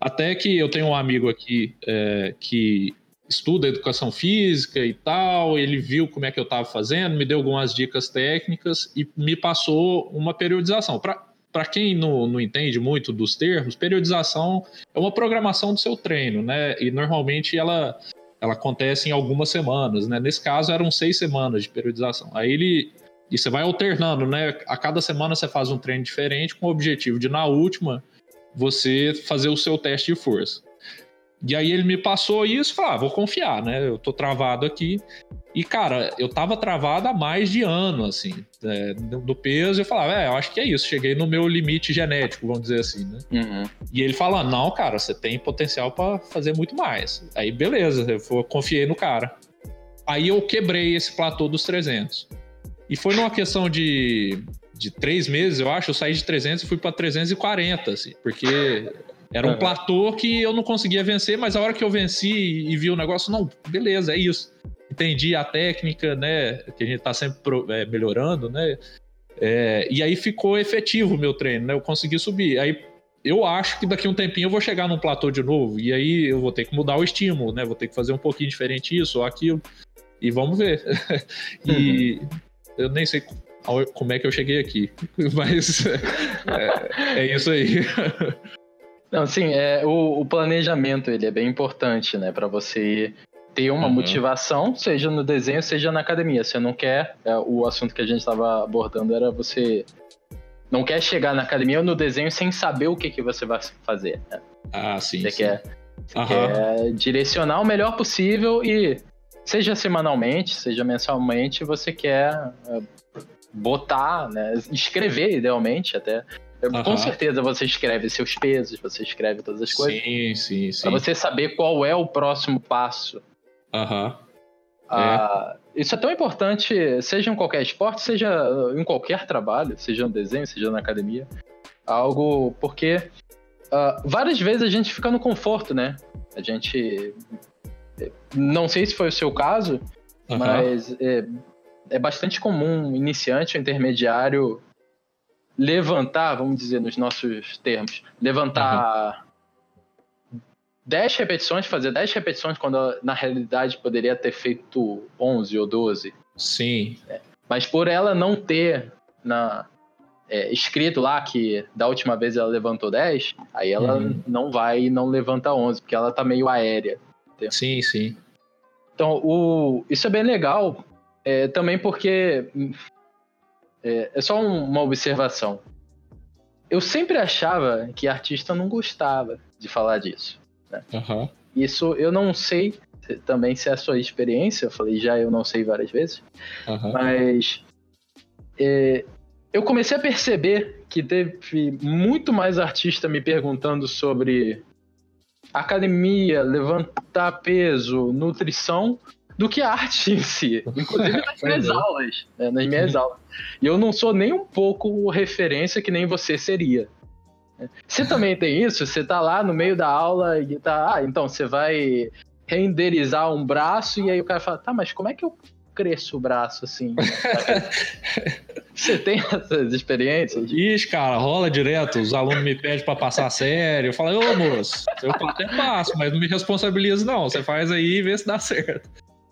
Até que eu tenho um amigo aqui é, que estuda educação física e tal, ele viu como é que eu estava fazendo, me deu algumas dicas técnicas e me passou uma periodização. Para quem não, não entende muito dos termos, periodização é uma programação do seu treino, né? E normalmente ela, ela acontece em algumas semanas, né? Nesse caso eram seis semanas de periodização. Aí ele. E você vai alternando, né? A cada semana você faz um treino diferente com o objetivo de, na última, você fazer o seu teste de força. E aí ele me passou isso falou: ah, vou confiar, né? Eu tô travado aqui. E, cara, eu tava travado há mais de ano, assim, é, do peso. Eu falava, é, eu acho que é isso. Cheguei no meu limite genético, vamos dizer assim, né? Uhum. E ele fala: não, cara, você tem potencial para fazer muito mais. Aí, beleza, eu confiei no cara. Aí eu quebrei esse platô dos 300. E foi numa questão de, de três meses, eu acho, eu saí de 300 e fui para 340, assim, porque era um platô que eu não conseguia vencer, mas a hora que eu venci e vi o negócio, não, beleza, é isso. Entendi a técnica, né? Que a gente tá sempre é, melhorando, né? É, e aí ficou efetivo o meu treino, né? Eu consegui subir. Aí eu acho que daqui a um tempinho eu vou chegar num platô de novo. E aí eu vou ter que mudar o estímulo, né? Vou ter que fazer um pouquinho diferente isso ou aquilo. E vamos ver. e uhum. eu nem sei como é que eu cheguei aqui. Mas é, é isso aí. Não, sim, é, o, o, planejamento ele é bem importante, né? Para você ter uma uhum. motivação, seja no desenho, seja na academia. Você não quer. É, o assunto que a gente estava abordando era você não quer chegar na academia ou no desenho sem saber o que, que você vai fazer. Né? Ah, sim. Você, sim. Quer, você uhum. quer direcionar o melhor possível e, seja semanalmente, seja mensalmente, você quer é, botar, né? Escrever, idealmente, até Uhum. Com certeza você escreve seus pesos, você escreve todas as coisas. Sim, sim, sim. Pra você saber qual é o próximo passo. Aham. Uhum. Ah, é. Isso é tão importante, seja em qualquer esporte, seja em qualquer trabalho, seja no desenho, seja na academia. Algo porque uh, várias vezes a gente fica no conforto, né? A gente. Não sei se foi o seu caso, uhum. mas é, é bastante comum iniciante ou intermediário levantar, vamos dizer nos nossos termos, levantar uhum. 10 repetições, fazer 10 repetições quando na realidade poderia ter feito 11 ou 12. Sim. É. Mas por ela não ter na, é, escrito lá que da última vez ela levantou 10, aí ela uhum. não vai e não levanta 11, porque ela tá meio aérea. Entendeu? Sim, sim. Então, o, isso é bem legal, é, também porque é, é só um, uma observação. Eu sempre achava que artista não gostava de falar disso. Né? Uhum. Isso eu não sei também se é a sua experiência, eu falei já, eu não sei várias vezes, uhum. mas é, eu comecei a perceber que teve muito mais artista me perguntando sobre academia, levantar peso, nutrição, do que a arte em si. Inclusive nas minhas é. aulas. Né, nas minhas aulas. E eu não sou nem um pouco referência que nem você seria. Você também tem isso? Você tá lá no meio da aula e tá. Ah, então você vai renderizar um braço e aí o cara fala, tá, mas como é que eu cresço o braço assim? Você tem essas experiências? Ixi, cara, rola direto. Os alunos me pedem para passar sério. Eu falo, ô moço, eu até passo, mas não me responsabilizo, não. Você faz aí e vê se dá certo.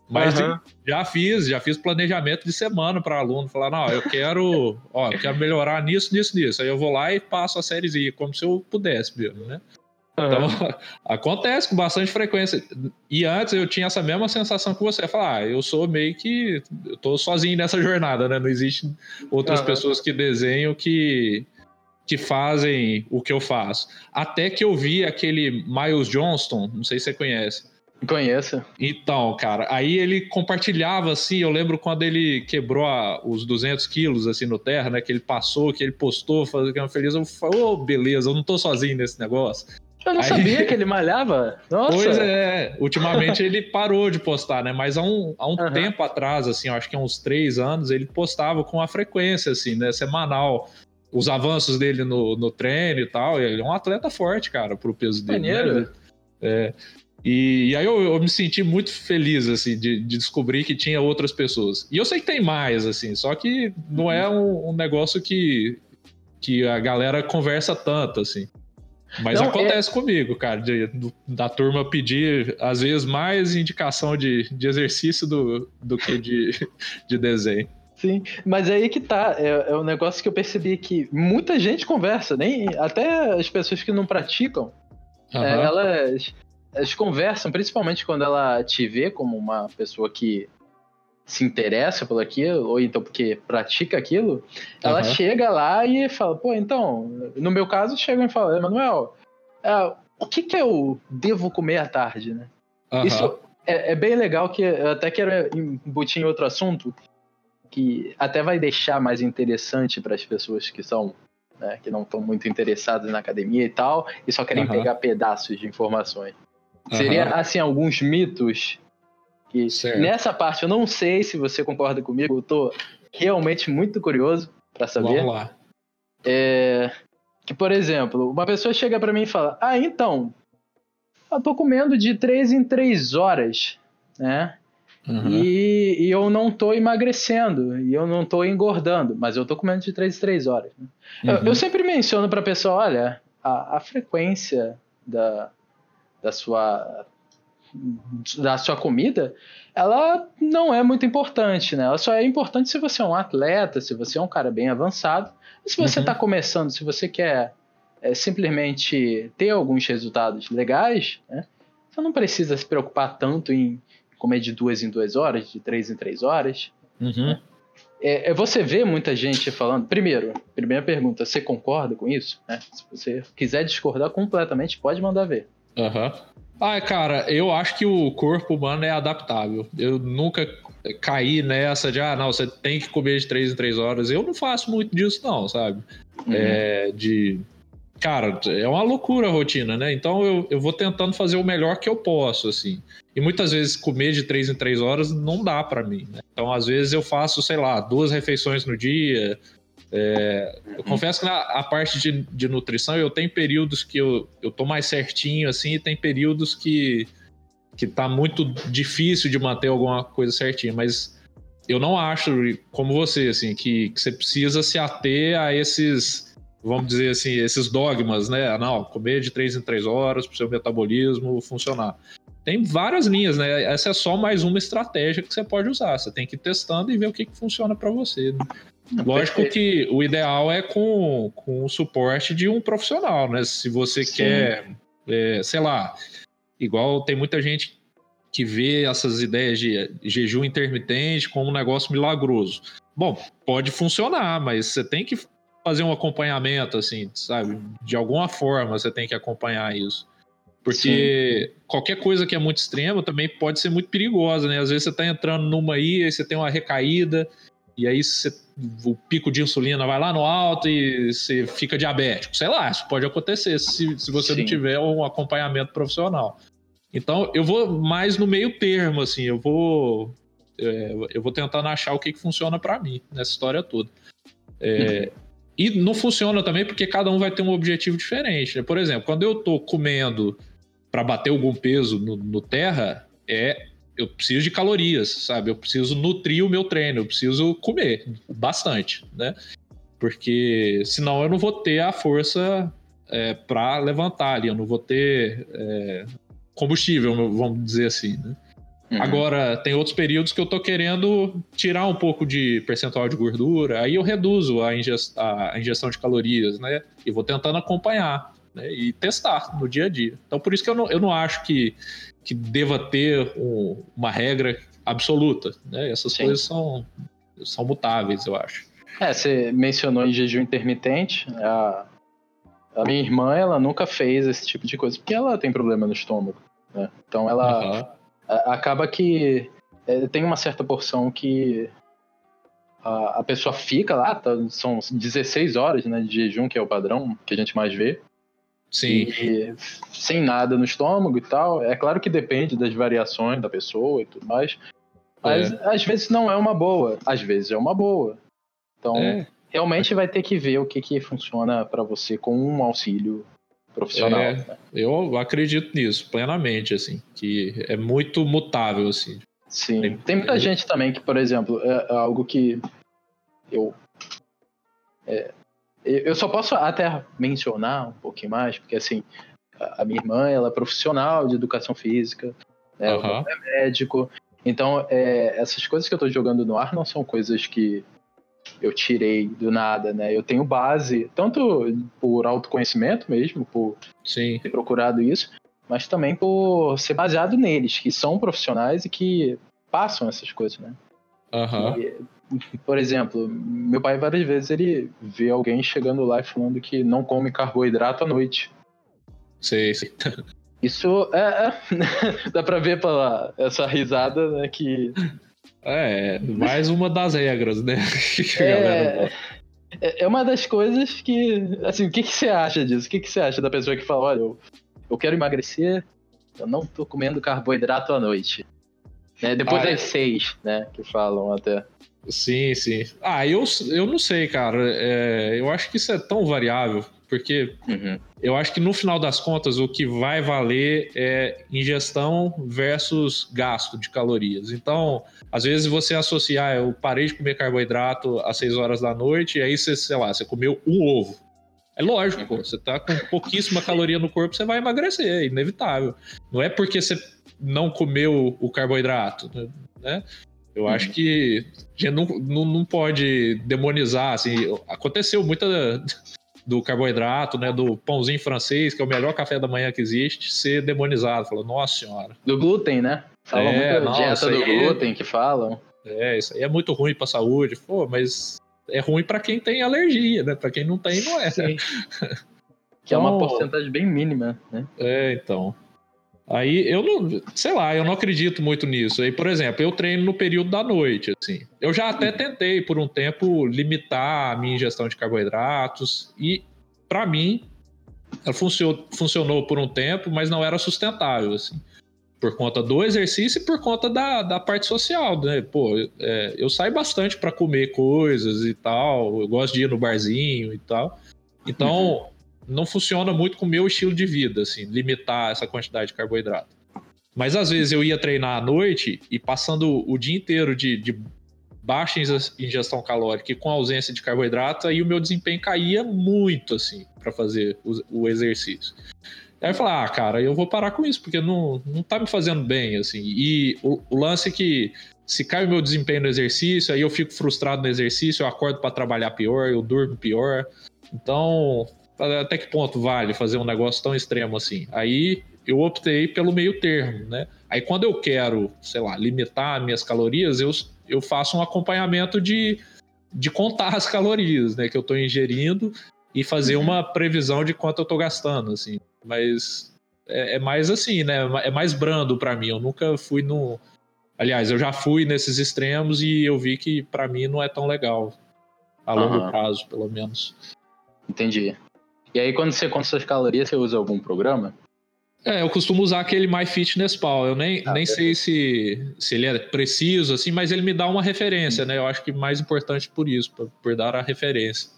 Mas uhum. já fiz, já fiz planejamento de semana para aluno, falar, não, eu quero, ó, eu quero melhorar nisso, nisso, nisso. Aí eu vou lá e passo a sériezinha, como se eu pudesse mesmo, né? Uhum. Então, acontece com bastante frequência. E antes eu tinha essa mesma sensação que você, falar, ah, eu sou meio que, eu tô sozinho nessa jornada, né? Não existe outras uhum. pessoas que desenham que que fazem o que eu faço. Até que eu vi aquele Miles Johnston, não sei se você conhece. Conheço. Então, cara, aí ele compartilhava assim. Eu lembro quando ele quebrou a, os 200 quilos assim no terra, né? Que ele passou, que ele postou, fazendo feliz. Eu falei, ô, oh, beleza, eu não tô sozinho nesse negócio. Eu não aí... sabia que ele malhava. Nossa. Pois é, ultimamente ele parou de postar, né? Mas há um, há um uhum. tempo atrás, assim, acho que há uns três anos, ele postava com a frequência, assim, né? Semanal os avanços dele no, no treino e tal. Ele é um atleta forte, cara, pro peso dele. Né? Maneiro. Né? É. E, e, aí eu, eu, me senti muito feliz, assim, de, de, descobrir que tinha outras pessoas. E eu sei que tem mais, assim, só que não é um, um negócio que, que a galera conversa tanto, assim. Mas não, é acontece é... comigo, cara, de, da turma pedir, às vezes, mais indicação de, de exercício do, do que de, de desenho. Sim, mas aí que tá, é, é um negócio que eu percebi que muita gente conversa, nem até as pessoas que não praticam, uhum. é, elas, elas conversam, principalmente quando ela te vê como uma pessoa que se interessa por aquilo, ou então porque pratica aquilo, ela uhum. chega lá e fala, pô, então, no meu caso, chega e fala, Emanuel, é, o que, que eu devo comer à tarde, né? Uhum. Isso é, é, bem legal que eu até quero embutir em outro assunto, que até vai deixar mais interessante para as pessoas que são né, que não estão muito interessadas na academia e tal, e só querem uhum. pegar pedaços de informações. Uhum. Seria assim alguns mitos que certo. nessa parte eu não sei se você concorda comigo, eu tô realmente muito curioso para saber. Vamos lá. É, que por exemplo, uma pessoa chega para mim e fala: "Ah, então, eu tô comendo de três em três horas, né? Uhum. E, e, eu não tô emagrecendo, e eu não tô engordando, mas eu tô comendo de 3 em 3 horas. Né? Uhum. Eu, eu, sempre menciono pra pessoa, olha, a, a frequência da, da sua da sua comida, ela não é muito importante, né? Ela só é importante se você é um atleta, se você é um cara bem avançado. Se você está uhum. começando, se você quer é, simplesmente ter alguns resultados legais, né? Você não precisa se preocupar tanto em comer de duas em duas horas, de três em três horas. Uhum. É, é, você vê muita gente falando. Primeiro, primeira pergunta, você concorda com isso? É, se você quiser discordar completamente, pode mandar ver. Aham. Uhum. Ah, cara, eu acho que o corpo humano é adaptável. Eu nunca caí nessa de, ah, não, você tem que comer de três em três horas. Eu não faço muito disso, não, sabe? Uhum. É, de cara, é uma loucura a rotina, né? Então eu, eu vou tentando fazer o melhor que eu posso, assim. E muitas vezes comer de três em três horas não dá para mim, né? Então às vezes eu faço, sei lá, duas refeições no dia. É, eu confesso que na a parte de, de nutrição eu tenho períodos que eu, eu tô mais certinho, assim, e tem períodos que, que tá muito difícil de manter alguma coisa certinha, mas eu não acho, como você, assim, que, que você precisa se ater a esses vamos dizer assim, esses dogmas, né? Ah, não, comer de três em três horas para o seu metabolismo funcionar. Tem várias linhas, né? Essa é só mais uma estratégia que você pode usar. Você tem que ir testando e ver o que, que funciona para você. Né? Lógico que o ideal é com, com o suporte de um profissional, né? Se você Sim. quer, é, sei lá, igual tem muita gente que vê essas ideias de jejum intermitente como um negócio milagroso. Bom, pode funcionar, mas você tem que fazer um acompanhamento, assim, sabe? De alguma forma você tem que acompanhar isso. Porque Sim. qualquer coisa que é muito extrema também pode ser muito perigosa, né? Às vezes você tá entrando numa aí, aí você tem uma recaída, e aí você, o pico de insulina vai lá no alto e você fica diabético. Sei lá, isso pode acontecer se, se você Sim. não tiver um acompanhamento profissional. Então, eu vou mais no meio termo, assim, eu vou. É, eu vou tentando achar o que, que funciona para mim nessa história toda. É, uhum. E não funciona também porque cada um vai ter um objetivo diferente. Né? Por exemplo, quando eu tô comendo para bater algum peso no, no, terra, é eu preciso de calorias, sabe? Eu preciso nutrir o meu treino, eu preciso comer bastante, né? Porque senão eu não vou ter a força é, para levantar ali, eu não vou ter é, combustível, vamos dizer assim, né? Uhum. Agora, tem outros períodos que eu tô querendo tirar um pouco de percentual de gordura, aí eu reduzo a, a ingestão de calorias, né? E vou tentando acompanhar né? e testar no dia a dia. Então, por isso que eu não, eu não acho que, que deva ter um, uma regra absoluta, né? Essas Sim. coisas são, são mutáveis, eu acho. É, você mencionou em jejum intermitente, a, a minha irmã, ela nunca fez esse tipo de coisa, porque ela tem problema no estômago, né? Então ela... Uhum acaba que é, tem uma certa porção que a, a pessoa fica lá, tá, são 16 horas né, de jejum, que é o padrão que a gente mais vê. Sim. E, sem nada no estômago e tal. É claro que depende das variações da pessoa e tudo mais. Mas é. às vezes não é uma boa, às vezes é uma boa. Então, é. realmente vai ter que ver o que, que funciona para você com um auxílio profissional. É, né? Eu acredito nisso plenamente, assim, que é muito mutável, assim. Sim, tem muita gente também que, por exemplo, é algo que eu é, eu só posso até mencionar um pouquinho mais, porque assim, a minha irmã, ela é profissional de educação física, né, uhum. é médico, então é, essas coisas que eu estou jogando no ar não são coisas que eu tirei do nada, né? Eu tenho base, tanto por autoconhecimento mesmo, por Sim. ter procurado isso, mas também por ser baseado neles, que são profissionais e que passam essas coisas, né? Uhum. E, por exemplo, meu pai várias vezes ele vê alguém chegando lá e falando que não come carboidrato à noite. Sim, sim. Isso é, é dá pra ver pela essa risada, né, que é, mais uma das regras, né? é, é, é uma das coisas que. Assim, o que, que você acha disso? O que, que você acha da pessoa que fala: olha, eu, eu quero emagrecer, eu não tô comendo carboidrato à noite. Né? Depois ah, das seis, né? Que falam até. Sim, sim. Ah, eu, eu não sei, cara. É, eu acho que isso é tão variável. Porque uhum. eu acho que no final das contas o que vai valer é ingestão versus gasto de calorias. Então, às vezes você associar, ah, eu parei de comer carboidrato às 6 horas da noite e aí você, sei lá, você comeu um ovo. É lógico, pô, você tá com pouquíssima caloria no corpo, você vai emagrecer, é inevitável. Não é porque você não comeu o carboidrato, né? Eu uhum. acho que a gente não, não, não pode demonizar, assim, aconteceu muita do carboidrato, né, do pãozinho francês, que é o melhor café da manhã que existe, ser demonizado. Falou, nossa senhora. Do glúten, né? Falam é, muito nossa, dieta do é glúten que falam. É, isso aí é muito ruim para saúde. Pô, mas é ruim para quem tem alergia, né? Para quem não tem, não é. Sim. que é uma então, porcentagem bem mínima, né? É, então. Aí eu não, sei lá, eu não acredito muito nisso. Aí, por exemplo, eu treino no período da noite, assim. Eu já até tentei por um tempo limitar a minha ingestão de carboidratos e para mim ela funcionou, funcionou por um tempo, mas não era sustentável, assim. Por conta do exercício e por conta da, da parte social, né? Pô, é, eu saio bastante para comer coisas e tal. Eu gosto de ir no barzinho e tal. Então, uhum não funciona muito com o meu estilo de vida, assim, limitar essa quantidade de carboidrato. Mas às vezes eu ia treinar à noite e passando o dia inteiro de, de baixa ingestão calórica e com ausência de carboidrato, aí o meu desempenho caía muito, assim, para fazer o, o, exercício. Aí eu falei, ah, cara, eu vou parar com isso, porque não, não tá me fazendo bem, assim. E o, o lance é que se cai o meu desempenho no exercício, aí eu fico frustrado no exercício, eu acordo para trabalhar pior, eu durmo pior. Então, até que ponto vale fazer um negócio tão extremo assim? Aí eu optei pelo meio termo, né? Aí quando eu quero, sei lá, limitar minhas calorias, eu, eu faço um acompanhamento de, de contar as calorias, né, que eu estou ingerindo e fazer uhum. uma previsão de quanto eu estou gastando, assim. Mas é, é, mais assim, né? É mais brando para mim. Eu nunca fui no. Aliás, eu já fui nesses extremos e eu vi que para mim não é tão legal a longo uhum. prazo, pelo menos. Entendi. E aí, quando você conta suas calorias, você usa algum programa? É, eu costumo usar aquele MyFitnessPal. Eu nem, ah, nem sei se, se ele é preciso, assim, mas ele me dá uma referência, né? Eu acho que mais importante por isso, por, por dar a referência.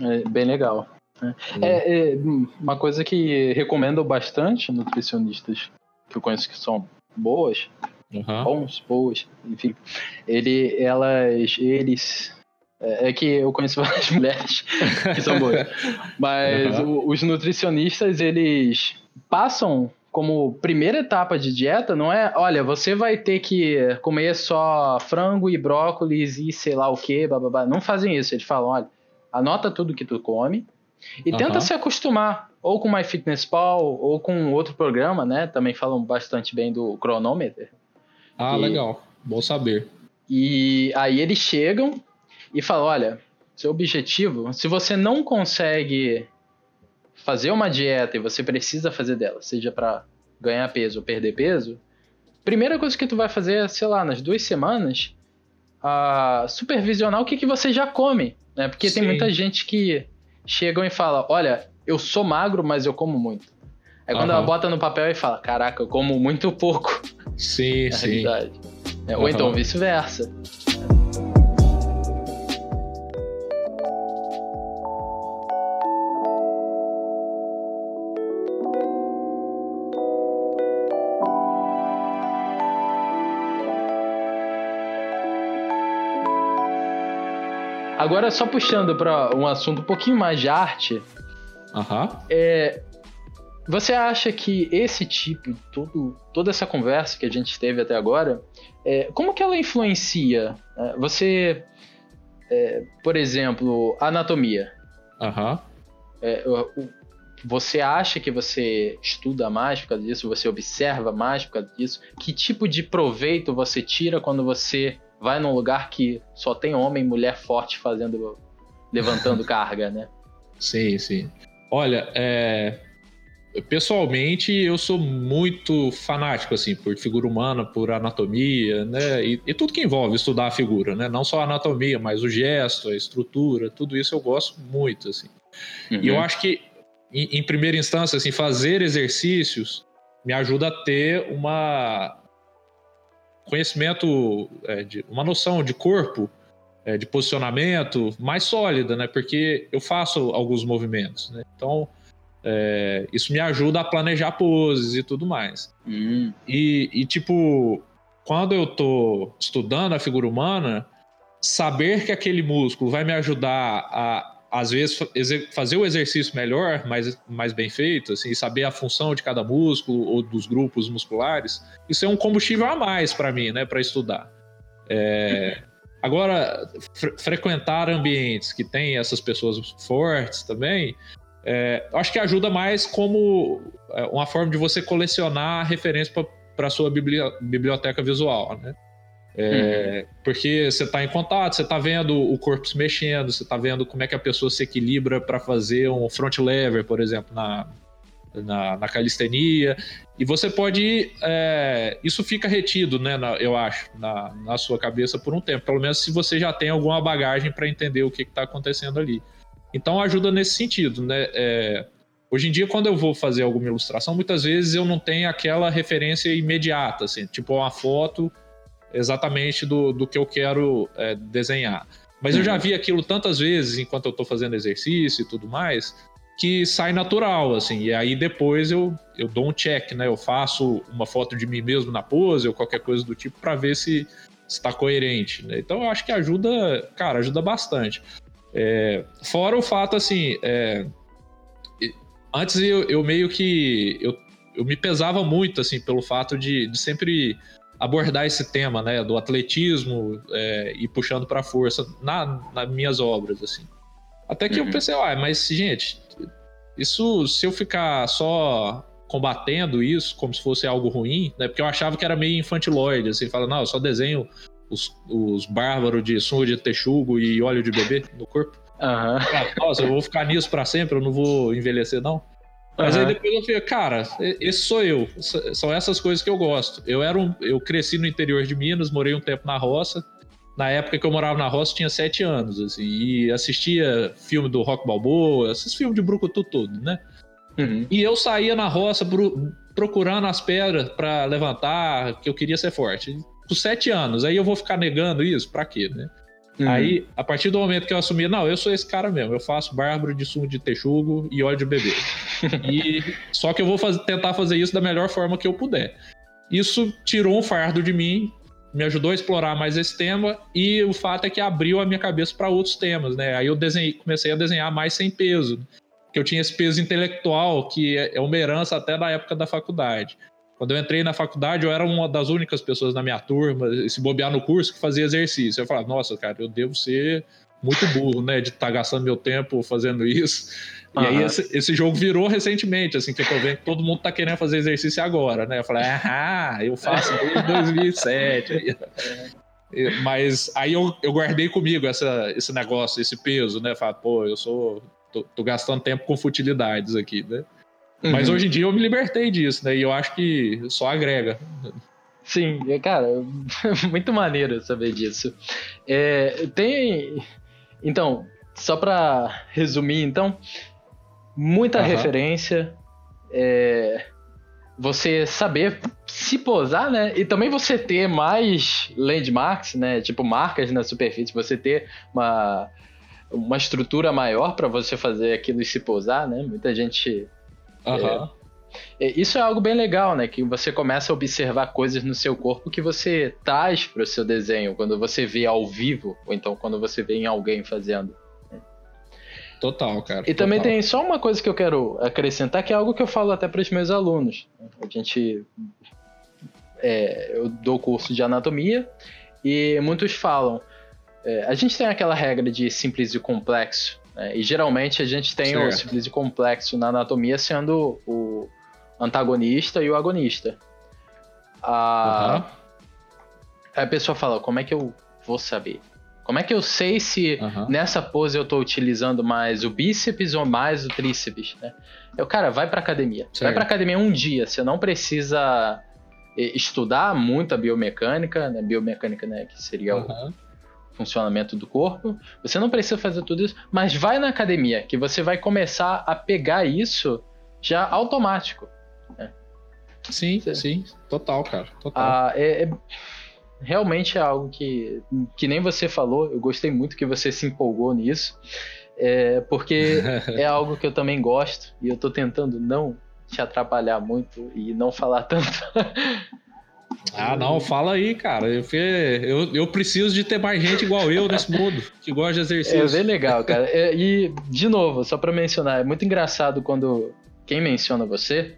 É bem legal. Né? É, é, uma coisa que recomendo bastante nutricionistas que eu conheço que são boas, uhum. bons, boas, enfim, ele, elas, eles é, é que eu conheço várias mulheres que são boas. Mas uhum. os nutricionistas, eles passam como primeira etapa de dieta, não é, olha, você vai ter que comer só frango e brócolis e sei lá o que, bababá. Não fazem isso. Eles falam, olha, anota tudo que tu come e uhum. tenta se acostumar ou com MyFitnessPal ou com outro programa, né? Também falam bastante bem do cronômetro. Ah, e, legal. Bom saber. E aí eles chegam e falam, olha, seu objetivo, se você não consegue fazer uma dieta e você precisa fazer dela, seja para ganhar peso ou perder peso, primeira coisa que tu vai fazer é, sei lá, nas duas semanas, a supervisionar o que, que você já come, né? Porque Sim. tem muita gente que chegam e fala, olha, eu sou magro, mas eu como muito. Aí quando uhum. ela bota no papel e fala, caraca, eu como muito pouco. Sim, é sim. Realidade. Uhum. Ou então vice-versa. Agora, só puxando para um assunto um pouquinho mais de arte. Uhum. É, você acha que esse tipo, todo, toda essa conversa que a gente teve até agora, é, como que ela influencia? É, você, é, por exemplo, anatomia. Uhum. Você acha que você estuda mais por causa disso? Você observa mais por causa disso? Que tipo de proveito você tira quando você vai num lugar que só tem homem e mulher forte fazendo. levantando carga, né? Sim, sim. Olha, é, pessoalmente eu sou muito fanático assim por figura humana, por anatomia, né? E, e, tudo que envolve estudar a figura, né? Não só a anatomia, mas o gesto, a estrutura, tudo isso eu gosto muito assim. Uhum. E eu acho que em, em, primeira instância assim fazer exercícios me ajuda a ter uma conhecimento, é, de, uma noção de corpo, é, de posicionamento mais sólida, né? Porque eu faço alguns movimentos, né? Então, é, isso me ajuda a planejar poses e tudo mais. Hum. E, e, tipo, quando eu tô estudando a figura humana, saber que aquele músculo vai me ajudar a às vezes fazer o exercício melhor, mais, mais bem feito, assim, saber a função de cada músculo ou dos grupos musculares, isso é um combustível a mais para mim, né, para estudar. É, agora, fre frequentar ambientes que tem essas pessoas fortes também, é, acho que ajuda mais como é, uma forma de você colecionar referência para sua biblioteca visual, né? É, uhum. Porque você está em contato, você está vendo o corpo se mexendo, você está vendo como é que a pessoa se equilibra para fazer um front lever, por exemplo, na, na, na calistenia. E você pode. É, isso fica retido, né, na, eu acho, na, na sua cabeça por um tempo. Pelo menos se você já tem alguma bagagem para entender o que está acontecendo ali. Então ajuda nesse sentido, né? É, hoje em dia, quando eu vou fazer alguma ilustração, muitas vezes eu não tenho aquela referência imediata, assim, tipo uma foto exatamente do, do que eu quero é, desenhar. Mas eu já uhum. vi aquilo tantas vezes enquanto eu estou fazendo exercício e tudo mais, que sai natural, assim. E aí depois eu, eu dou um check, né? Eu faço uma foto de mim mesmo na pose ou qualquer coisa do tipo para ver se está coerente. Né? Então eu acho que ajuda, cara, ajuda bastante. É, fora o fato, assim, é, antes eu, eu meio que eu, eu me pesava muito, assim, pelo fato de, de sempre abordar esse tema, né, do atletismo é, e puxando para força na, nas minhas obras, assim. Até que uhum. eu pensei, ah, mas gente, isso se eu ficar só combatendo isso como se fosse algo ruim, né, porque eu achava que era meio infantiloide, assim, fala, não, eu só desenho os, os bárbaros de sunga de texugo e óleo de bebê no corpo. Uhum. Ah, nossa, eu vou ficar nisso para sempre, eu não vou envelhecer, não. Mas uhum. aí depois eu falei, cara, esse sou eu. São essas coisas que eu gosto. Eu era um, eu cresci no interior de Minas, morei um tempo na roça. Na época que eu morava na roça, tinha sete anos, assim, e assistia filme do Rock Balboa, esses filmes de brucutu todo, né? Uhum. E eu saía na roça procurando as pedras para levantar, que eu queria ser forte. Com sete anos, aí eu vou ficar negando isso? Pra quê, né? Uhum. Aí, a partir do momento que eu assumi, não, eu sou esse cara mesmo, eu faço bárbaro de sumo de texugo e óleo de bebê. e só que eu vou tentar fazer isso da melhor forma que eu puder. Isso tirou um fardo de mim, me ajudou a explorar mais esse tema e o fato é que abriu a minha cabeça para outros temas, né? Aí eu desenhei, comecei a desenhar mais sem peso. que eu tinha esse peso intelectual que é, é uma herança até da época da faculdade. Quando eu entrei na faculdade, eu era uma das únicas pessoas na minha turma, se bobear no curso, que fazia exercício. Eu falava, nossa, cara, eu devo ser muito burro, né, de estar tá gastando meu tempo fazendo isso. Uhum. E aí esse, esse, jogo virou recentemente, assim, que eu tô vendo que todo mundo tá querendo fazer exercício agora, né? Eu falei, ah, eu faço desde 2007. Mas aí eu, eu guardei comigo essa, esse negócio, esse peso, né? Falei, pô, eu sou. Tô, tô gastando tempo com futilidades aqui, né? Uhum. Mas hoje em dia eu me libertei disso, né? E eu acho que só agrega. Sim, cara, muito maneiro saber disso. É, tem. Então, só para resumir, então, muita uhum. referência, é, você saber se posar, né? E também você ter mais landmarks, né? Tipo marcas na superfície, você ter uma, uma estrutura maior para você fazer aquilo e se posar, né? Muita gente. Uhum. É, isso é algo bem legal, né? Que você começa a observar coisas no seu corpo que você traz para o seu desenho quando você vê ao vivo, ou então quando você vê em alguém fazendo. Total, cara. E também tem só uma coisa que eu quero acrescentar, que é algo que eu falo até para os meus alunos. A gente. É, eu dou curso de anatomia e muitos falam. É, a gente tem aquela regra de simples e complexo, né? e geralmente a gente tem certo. o simples e complexo na anatomia sendo o antagonista e o agonista. A, uhum. Aí a pessoa fala: como é que eu vou saber? Como é que eu sei se uhum. nessa pose eu estou utilizando mais o bíceps ou mais o tríceps, né? Eu, cara, vai pra academia. Certo. Vai pra academia um dia. Você não precisa eh, estudar muito a biomecânica, né? Biomecânica, né? Que seria uhum. Funcionamento do corpo. Você não precisa fazer tudo isso, mas vai na academia, que você vai começar a pegar isso já automático. Né? Sim, você... sim. Total, cara. Total. Ah, é, é realmente é algo que, que nem você falou, eu gostei muito que você se empolgou nisso, é, porque é algo que eu também gosto e eu tô tentando não te atrapalhar muito e não falar tanto. Ah, não, fala aí, cara. Eu, eu, eu preciso de ter mais gente igual eu nesse mundo, que gosta de exercício. É bem legal, cara. É, e, de novo, só para mencionar, é muito engraçado quando quem menciona você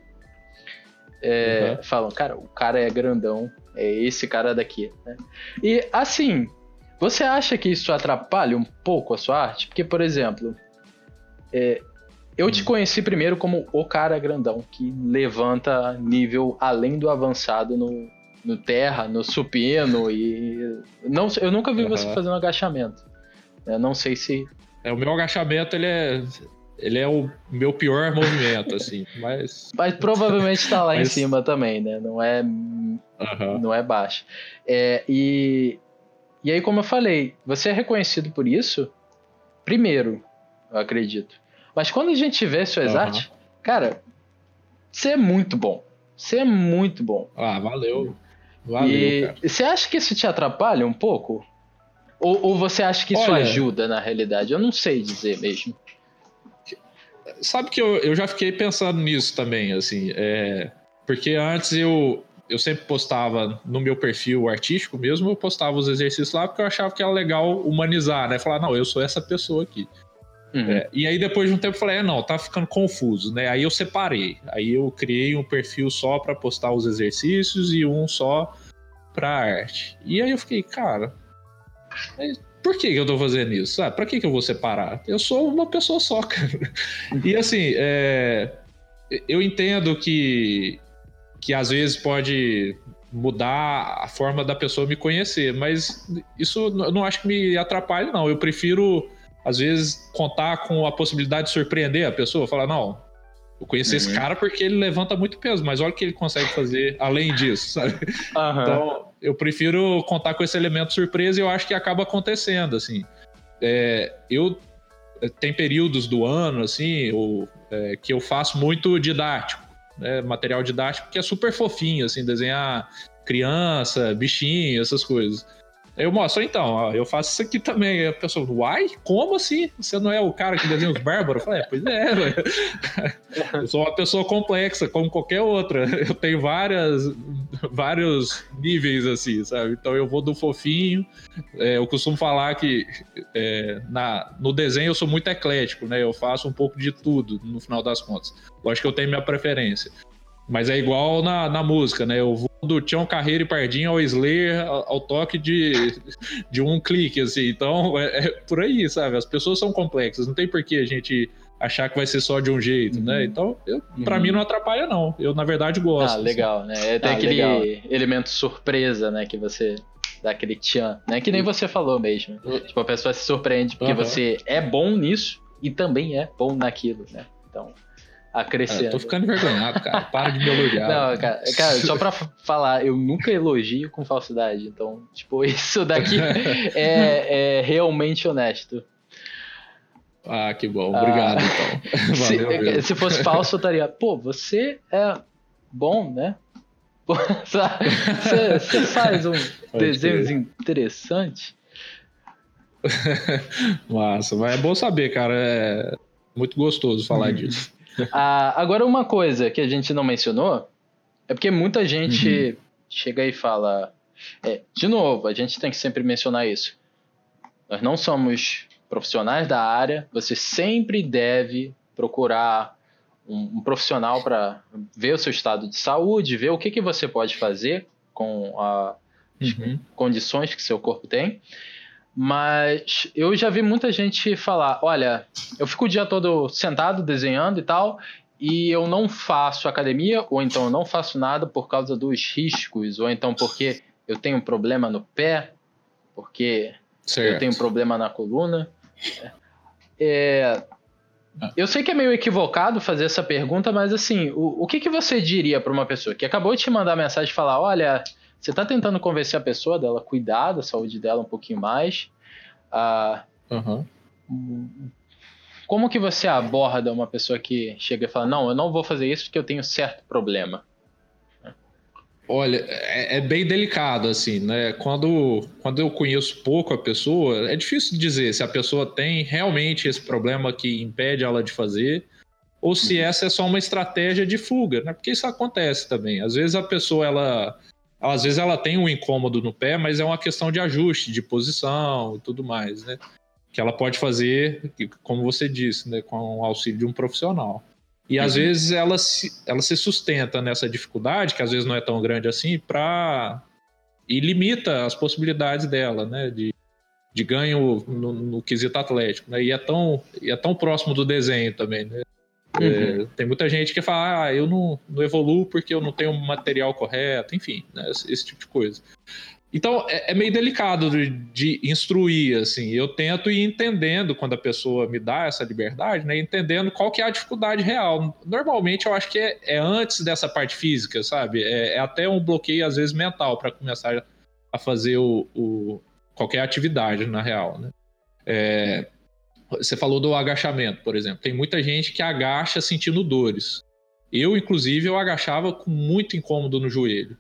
é, uhum. falam, cara, o cara é grandão, é esse cara daqui. Né? E assim, você acha que isso atrapalha um pouco a sua arte? Porque, por exemplo, é, eu te hum. conheci primeiro como o cara grandão, que levanta nível além do avançado no, no terra, no supino e. Não, eu nunca vi uhum. você fazendo agachamento. Eu não sei se. É, o meu agachamento ele é ele é o meu pior movimento, assim, mas. Mas provavelmente tá lá mas... em cima também, né? Não é. Uhum. Não é baixo. É, e, e aí, como eu falei, você é reconhecido por isso, primeiro, eu acredito. Mas quando a gente vê suas uhum. artes, cara, você é muito bom. Você é muito bom. Ah, valeu. Valeu, e cara. Você acha que isso te atrapalha um pouco? Ou, ou você acha que isso Olha, ajuda na realidade? Eu não sei dizer mesmo sabe que eu, eu já fiquei pensando nisso também, assim, é, porque antes eu, eu sempre postava no meu perfil artístico mesmo, eu postava os exercícios lá porque eu achava que era legal humanizar, né? Falar, não, eu sou essa pessoa aqui. Uhum. É, e aí depois de um tempo eu falei, é, não, tá ficando confuso, né? Aí eu separei. Aí eu criei um perfil só para postar os exercícios e um só para arte. E aí eu fiquei, cara, por que, que eu tô fazendo isso? Ah, pra que, que eu vou separar? Eu sou uma pessoa só, cara. E assim, é, eu entendo que, que às vezes pode mudar a forma da pessoa me conhecer, mas isso eu não acho que me atrapalhe, não. Eu prefiro, às vezes, contar com a possibilidade de surpreender a pessoa, falar, não, eu conheci uhum. esse cara porque ele levanta muito peso, mas olha o que ele consegue fazer além disso, sabe? Uhum. Então, eu prefiro contar com esse elemento surpresa e eu acho que acaba acontecendo, assim. É, eu é, tem períodos do ano, assim, ou, é, que eu faço muito didático, né, material didático que é super fofinho, assim, desenhar criança, bichinho, essas coisas. Eu mostro, então, ó, eu faço isso aqui também. A pessoa, uai, como assim? Você não é o cara que desenha os bárbaros? Eu falei, é, pois é. Eu sou uma pessoa complexa, como qualquer outra. Eu tenho várias, vários níveis, assim, sabe? Então eu vou do fofinho. É, eu costumo falar que é, na, no desenho eu sou muito eclético, né? Eu faço um pouco de tudo, no final das contas. Lógico que eu tenho minha preferência. Mas é igual na, na música, né? Eu vou do Tião Carreiro e Pardinho ao Slayer ao, ao, toque de, de um clique, assim. Então, é, é, por aí, sabe? As pessoas são complexas, não tem por que a gente achar que vai ser só de um jeito, né? uhum. né? Então, eu, pra uhum. mim não atrapalha, não. Eu, na verdade, gosto. Ah, legal, assim. né? Tem ah, aquele legal. elemento surpresa, né? Que você dá aquele tchan, né? Que nem você falou mesmo. Uhum. Tipo, a pessoa se surpreende porque você é bom nisso e também é bom naquilo, né? Então, acrescenta. Eu tô ficando envergonhado, cara. Para de me elogiar. Não, cara, cara, só pra falar, eu nunca elogio com falsidade. Então, tipo, isso daqui é, é realmente honesto. Ah, que bom. Obrigado, ah, então. Valeu, se, se, fosse falso, eu estaria, pô, você é bom, né? Você, você faz um desenho interessante. Massa, mas é bom saber, cara. É muito gostoso falar uhum. disso. Ah, agora, uma coisa que a gente não mencionou é porque muita gente uhum. chega e fala. É, de novo, a gente tem que sempre mencionar isso. Nós não somos profissionais da área, você sempre deve procurar um, um profissional para ver o seu estado de saúde, ver o que, que você pode fazer com a, as uhum. condições que seu corpo tem. Mas eu já vi muita gente falar: olha, eu fico o dia todo sentado desenhando e tal, e eu não faço academia, ou então eu não faço nada por causa dos riscos, ou então porque eu tenho um problema no pé, porque certo. eu tenho um problema na coluna. É, eu sei que é meio equivocado fazer essa pergunta, mas assim, o, o que, que você diria para uma pessoa que acabou de te mandar mensagem e falar: olha, você está tentando convencer a pessoa dela cuidar da saúde dela um pouquinho mais. Ah, uhum. Como que você aborda uma pessoa que chega e fala: não, eu não vou fazer isso porque eu tenho certo problema? Olha, é, é, bem delicado, assim, né? Quando, quando eu conheço pouco a pessoa, é difícil dizer se a pessoa tem realmente esse problema que impede ela de fazer ou se uhum. essa é só uma estratégia de fuga, né? Porque isso acontece também. Às vezes a pessoa, ela às vezes ela tem um incômodo no pé, mas é uma questão de ajuste, de posição e tudo mais, né? Que ela pode fazer, como você disse, né, com o auxílio de um profissional. E às uhum. vezes ela se, ela se sustenta nessa dificuldade, que às vezes não é tão grande assim, para e limita as possibilidades dela, né, de, de ganho no, no quesito atlético, né? E é tão e é tão próximo do desenho também, né? Uhum. É, tem muita gente que fala, ah, eu não, não evoluo porque eu não tenho material correto, enfim, né, esse, esse, tipo de coisa. Então, é, é meio delicado de, de, instruir, assim. Eu tento ir entendendo quando a pessoa me dá essa liberdade, né? Entendendo qual que é a dificuldade real. Normalmente, eu acho que é, é antes dessa parte física, sabe? É, é até um bloqueio, às vezes, mental para começar a fazer o, o, qualquer atividade, na real, né? É, você falou do agachamento, por exemplo. Tem muita gente que agacha sentindo dores. Eu, inclusive, eu agachava com muito incômodo no joelho.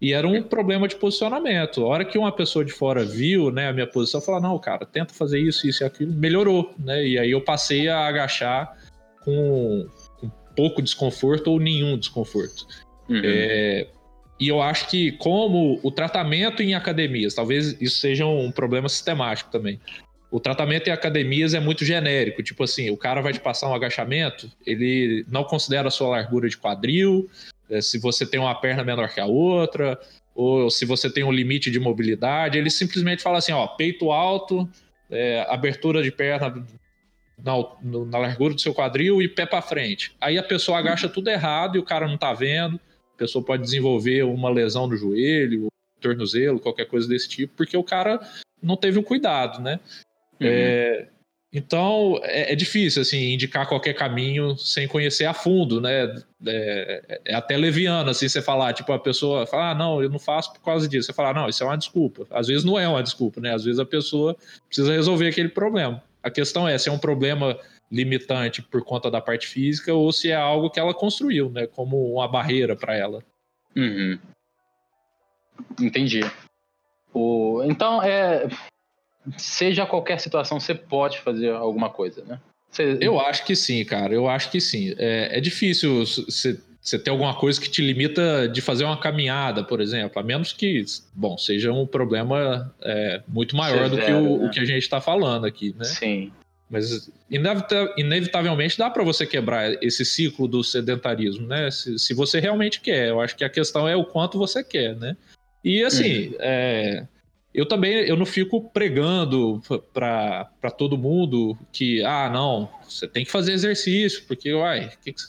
E era um problema de posicionamento. A hora que uma pessoa de fora viu né, a minha posição, falou: não, cara, tenta fazer isso, isso e aquilo. Melhorou, né? E aí eu passei a agachar com, com pouco desconforto ou nenhum desconforto. Uhum. É, e eu acho que, como o tratamento em academias, talvez isso seja um problema sistemático também o tratamento em academias é muito genérico. Tipo assim, o cara vai te passar um agachamento, ele não considera a sua largura de quadril, é, se você tem uma perna menor que a outra, ou se você tem um limite de mobilidade. Ele simplesmente fala assim: ó, peito alto, é, abertura de perna na, na, largura do seu quadril e pé para frente. Aí a pessoa agacha tudo errado e o cara não tá vendo. A pessoa pode desenvolver uma lesão no joelho, tornozelo, qualquer coisa desse tipo, porque o cara não teve o cuidado, né? Uhum. É, então é, é, difícil assim indicar qualquer caminho sem conhecer a fundo, né? É, é, até leviano assim você falar, tipo a pessoa fala, ah, não, eu não faço por causa disso. Você fala, não, isso é uma desculpa. Às vezes não é uma desculpa, né? Às vezes a pessoa precisa resolver aquele problema. A questão é se é um problema limitante por conta da parte física ou se é algo que ela construiu, né? Como uma barreira para ela. Uhum. Entendi. O, então, é, seja qualquer situação, você pode fazer alguma coisa, né? Você... Eu acho que sim, cara. Eu acho que sim. É, é difícil você ter alguma coisa que te limita de fazer uma caminhada, por exemplo, a menos que, bom, seja um problema é, muito maior Severo, do que o, né? o, que a gente está falando aqui, né? Sim. Mas inevitavelmente dá para você quebrar esse ciclo do sedentarismo, né? Se, se, você realmente quer. Eu acho que a questão é o quanto você quer, né? E assim, uhum. é, eu também eu não fico pregando para todo mundo que, ah, não, você tem que fazer exercício, porque, uai, o que, que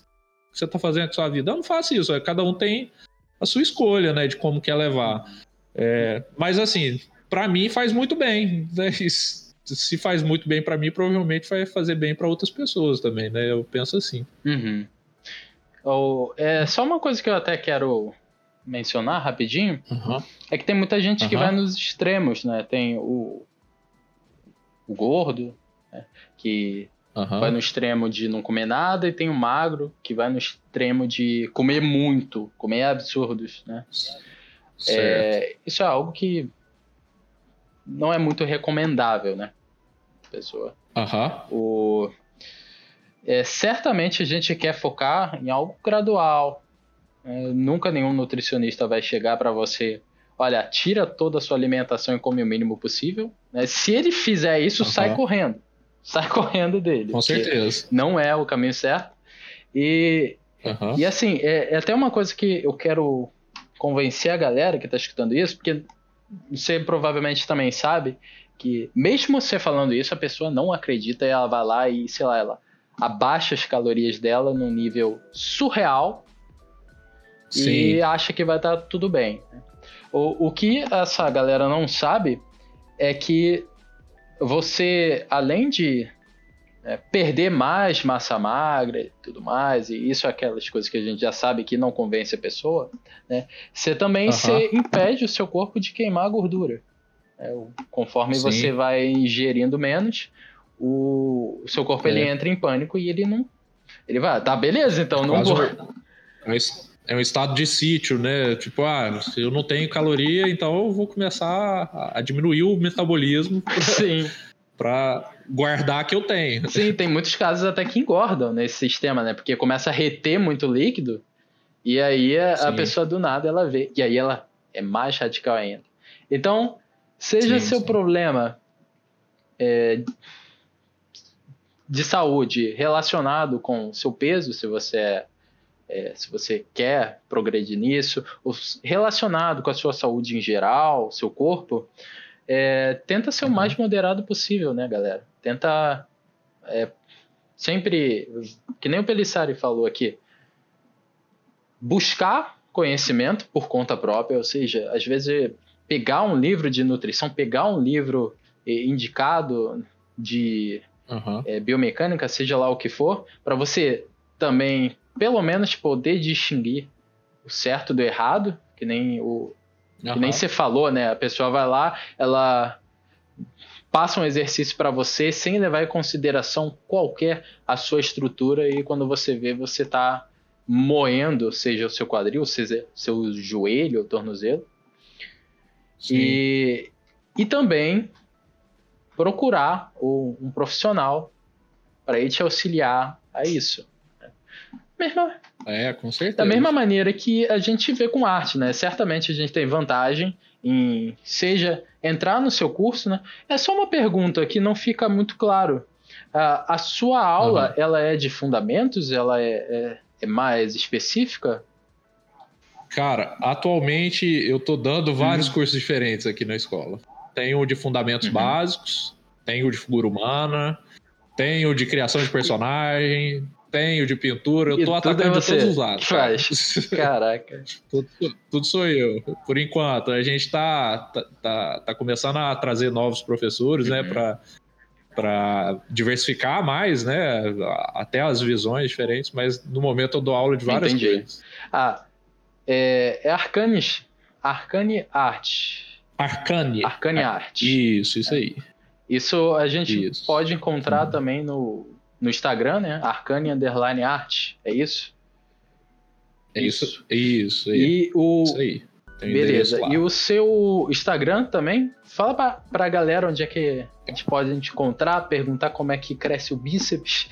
você está fazendo com sua vida? Eu não faço isso, cada um tem a sua escolha, né, de como quer levar. É, mas assim, para mim faz muito bem. Né? Se faz muito bem para mim, provavelmente vai fazer bem para outras pessoas também, né? Eu penso assim. Uhum. Oh, é só uma coisa que eu até quero mencionar rapidinho uhum. é que tem muita gente uhum. que vai nos extremos, né? Tem o, o gordo, né? que uhum. vai no extremo de não comer nada, e tem o magro, que vai no extremo de comer muito, comer absurdos, né? É, isso é algo que não é muito recomendável, né? Pessoa. O, é, certamente a gente quer focar em algo gradual, nunca nenhum nutricionista vai chegar para você, olha, tira toda a sua alimentação e come o mínimo possível. Né? Se ele fizer isso, uhum. sai correndo. Sai correndo dele. Com certeza. Não é o caminho certo. E, uhum. e assim, é, é, até uma coisa que eu quero convencer a galera que está escutando isso, porque você provavelmente também sabe que, mesmo você falando isso, a pessoa não acredita e ela vai lá e, sei lá, ela abaixa as calorias dela num nível surreal Sim. e acha que vai estar tá tudo bem. O, o que essa galera não sabe é que você, além de é, perder mais massa magra e tudo mais, e isso é aquelas coisas que a gente já sabe que não convence a pessoa, né? Você também se impede o seu corpo de queimar a gordura. É, conforme Sim. você vai ingerindo menos, o, o seu corpo é. ele entra em pânico e ele não. Ele vai, tá beleza, então não vou. É é um estado de sítio, né? Tipo, ah, se eu não tenho caloria, então eu vou começar a diminuir o metabolismo. Pra guardar que eu tenho. Sim, tem muitos casos até que engordam nesse sistema, né? Porque começa a reter muito líquido e aí a, a pessoa do nada ela vê. E aí ela é mais radical ainda. Então, seja sim, seu sim. problema é, de saúde relacionado com seu peso, se você é é, se você quer progredir nisso, ou relacionado com a sua saúde em geral, seu corpo, é, tenta ser o uhum. mais moderado possível, né, galera? Tenta é, sempre, que nem o Pelissari falou aqui, buscar conhecimento por conta própria, ou seja, às vezes pegar um livro de nutrição, pegar um livro indicado de uhum. é, biomecânica, seja lá o que for, para você também pelo menos poder distinguir o certo do errado, que nem o uhum. que nem você falou, né? A pessoa vai lá, ela passa um exercício para você sem levar em consideração qualquer a sua estrutura e quando você vê você tá moendo, seja o seu quadril, seja seu joelho ou tornozelo. Sim. E, e também procurar um profissional para ir te auxiliar a isso mesma. É, com certeza. Da mesma maneira que a gente vê com arte, né? Certamente a gente tem vantagem em, seja entrar no seu curso, né? É só uma pergunta que não fica muito claro. a sua aula, uhum. ela é de fundamentos? Ela é, é, é, mais específica? Cara, atualmente eu tô dando vários uhum. cursos diferentes aqui na escola. Tenho o de fundamentos uhum. básicos, tenho o de figura humana, tenho o de criação de personagem, tenho de pintura, eu tô atacando é de todos os lados. Faz. Caraca. tudo, tudo, sou eu. Por enquanto, a gente tá, tá, tá, tá começando a trazer novos professores, né, uhum. né, para para diversificar mais, né, até as visões diferentes, mas no momento eu dou aula de várias Entendi. coisas. Ah, é, é Arcanes, Arcane Art. Arcane. Arcane Art. Isso, isso aí. Isso a gente isso. pode encontrar uhum. também no no Instagram, né? Arcane Underline Art, é isso? É isso, isso, e o, isso aí. Beleza. E o seu Instagram também? Fala pra, pra galera onde é que a gente pode te encontrar, perguntar como é que cresce o bíceps.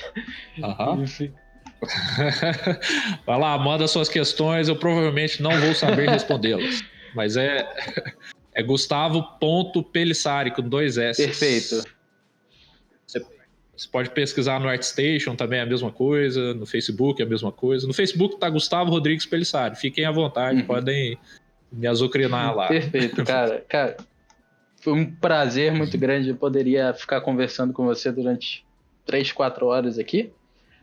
Aham. Vai lá, manda suas questões, eu provavelmente não vou saber respondê-las. Mas é, é Gustavo.pelissari com dois S. Perfeito. Você pode pesquisar no ArtStation também é a mesma coisa, no Facebook é a mesma coisa. No Facebook tá Gustavo Rodrigues Pelissari. Fiquem à vontade, uhum. podem me azucrinar lá. Perfeito, cara. cara. Foi um prazer muito grande. Eu poderia ficar conversando com você durante 3, 4 horas aqui.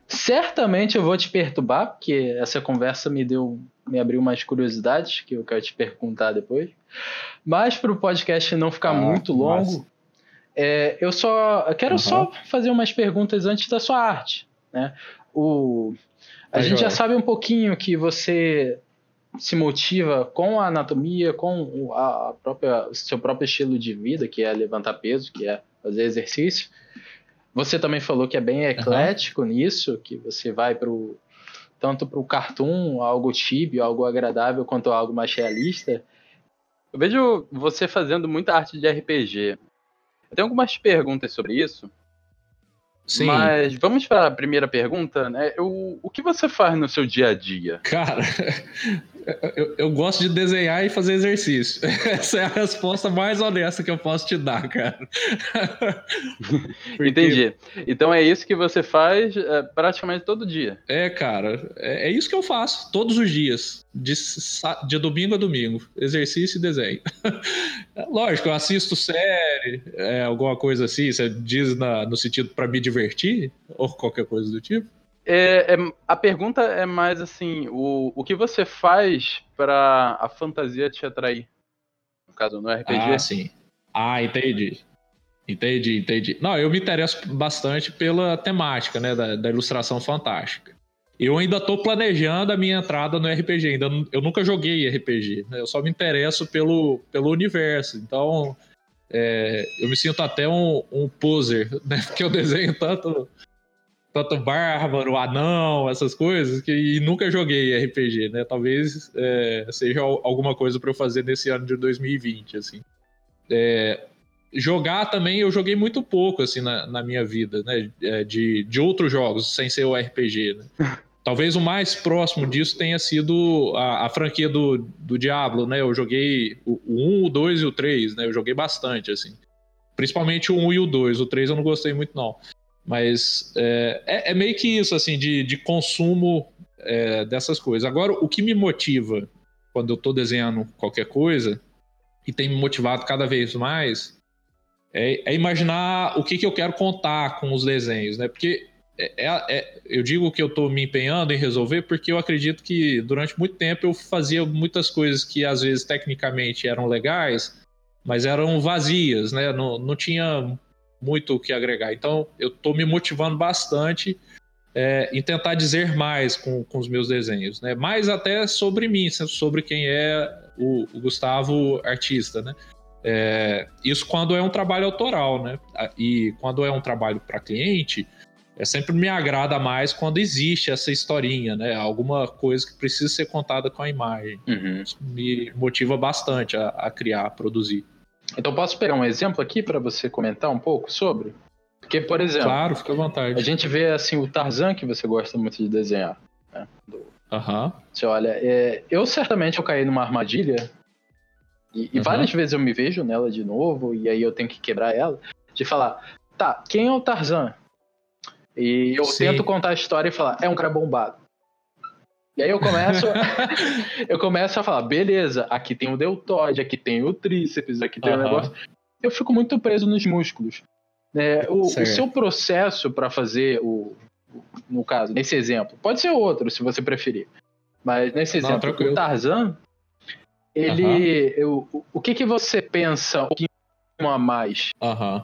Certamente eu vou te perturbar, porque essa conversa me deu, me abriu mais curiosidades que eu quero te perguntar depois. Mas para o podcast não ficar ah, muito longo, é, eu só quero uhum. só fazer umas perguntas antes da sua arte, né? O a tá gente já sabe um pouquinho que você se motiva com a anatomia, com a própria seu próprio estilo de vida, que é levantar peso, que é fazer exercício. Você também falou que é bem eclético uhum. nisso, que você vai para tanto para o cartoon, algo tíbio, algo agradável, quanto algo mais realista. Eu vejo você fazendo muita arte de RPG. Eu tenho algumas perguntas sobre isso. Sim. Mas vamos para a primeira pergunta, né? O, o que você faz no seu dia a dia? Cara, eu, eu, gosto de desenhar e fazer exercício. Essa é a resposta mais honesta que eu posso te dar, cara. Porque... Entendi. Então é isso que você faz é, praticamente todo dia. É, cara. É, é, isso que eu faço todos os dias. De, de domingo a domingo. Exercício e desenho. Lógico, eu assisto série, é, alguma coisa assim. Você diz na, no sentido para me divertir? Ou qualquer coisa do tipo? É, é, a pergunta é mais assim: o, o que você faz para a fantasia te atrair? No caso, no RPG? Ah, sim. Ah, entendi. Entendi, entendi. Não, eu me interesso bastante pela temática, né, da, da ilustração fantástica. Eu ainda estou planejando a minha entrada no RPG. Ainda eu nunca joguei RPG. Né? Eu só me interesso pelo, pelo universo. Então, é, eu me sinto até um, um poser, né? Porque eu desenho tanto tanto bárbaro, anão, essas coisas, que e nunca joguei RPG, né? Talvez é, seja alguma coisa para eu fazer nesse ano de 2020, assim. É, jogar também, eu joguei muito pouco, assim, na, na minha vida, né? É, de, de outros jogos, sem ser o RPG, né? Talvez o mais próximo disso tenha sido a, a franquia do, do Diablo, né? Eu joguei o, o 1, o 2 e o 3, né? Eu joguei bastante, assim. Principalmente o 1 e o 2. O 3 eu não gostei muito, não. Mas é, é, é meio que isso, assim, de, de consumo é, dessas coisas. Agora, o que me motiva quando eu estou desenhando qualquer coisa, e tem me motivado cada vez mais, é, é imaginar o que, que eu quero contar com os desenhos, né? Porque é, é, é eu digo que eu estou me empenhando em resolver porque eu acredito que durante muito tempo eu fazia muitas coisas que às vezes tecnicamente eram legais, mas eram vazias, né? Não, não tinha muito o que agregar. Então, eu estou me motivando bastante é, em tentar dizer mais com, com os meus desenhos, né? Mais até sobre mim, sobre quem é o, o Gustavo artista, né? É, isso quando é um trabalho autoral, né? E quando é um trabalho para cliente, é sempre me agrada mais quando existe essa historinha, né? Alguma coisa que precisa ser contada com a imagem. Uhum. Isso me motiva bastante a, a criar, a produzir. Então posso pegar um exemplo aqui para você comentar um pouco sobre? Porque, por exemplo, claro, fica à vontade. A gente vê assim o Tarzan que você gosta muito de desenhar. Né? Do... Uhum. Você olha, é... eu certamente eu caí numa armadilha e, e uhum. várias vezes eu me vejo nela de novo e aí eu tenho que quebrar ela de falar, tá, quem é o Tarzan? E eu Sim. tento contar a história e falar, é um cara bombado. E aí eu começo, eu começo a falar, beleza, aqui tem o deltoide, aqui tem o tríceps, aqui tem uhum. o negócio. Eu fico muito preso nos músculos. É, o, o, seu processo para fazer o, no caso, nesse exemplo, pode ser outro, se você preferir. Mas nesse Não, exemplo, tranquilo. o Tarzan, ele, uhum. eu, o que que você pensa um pouquinho a mais? Uhum.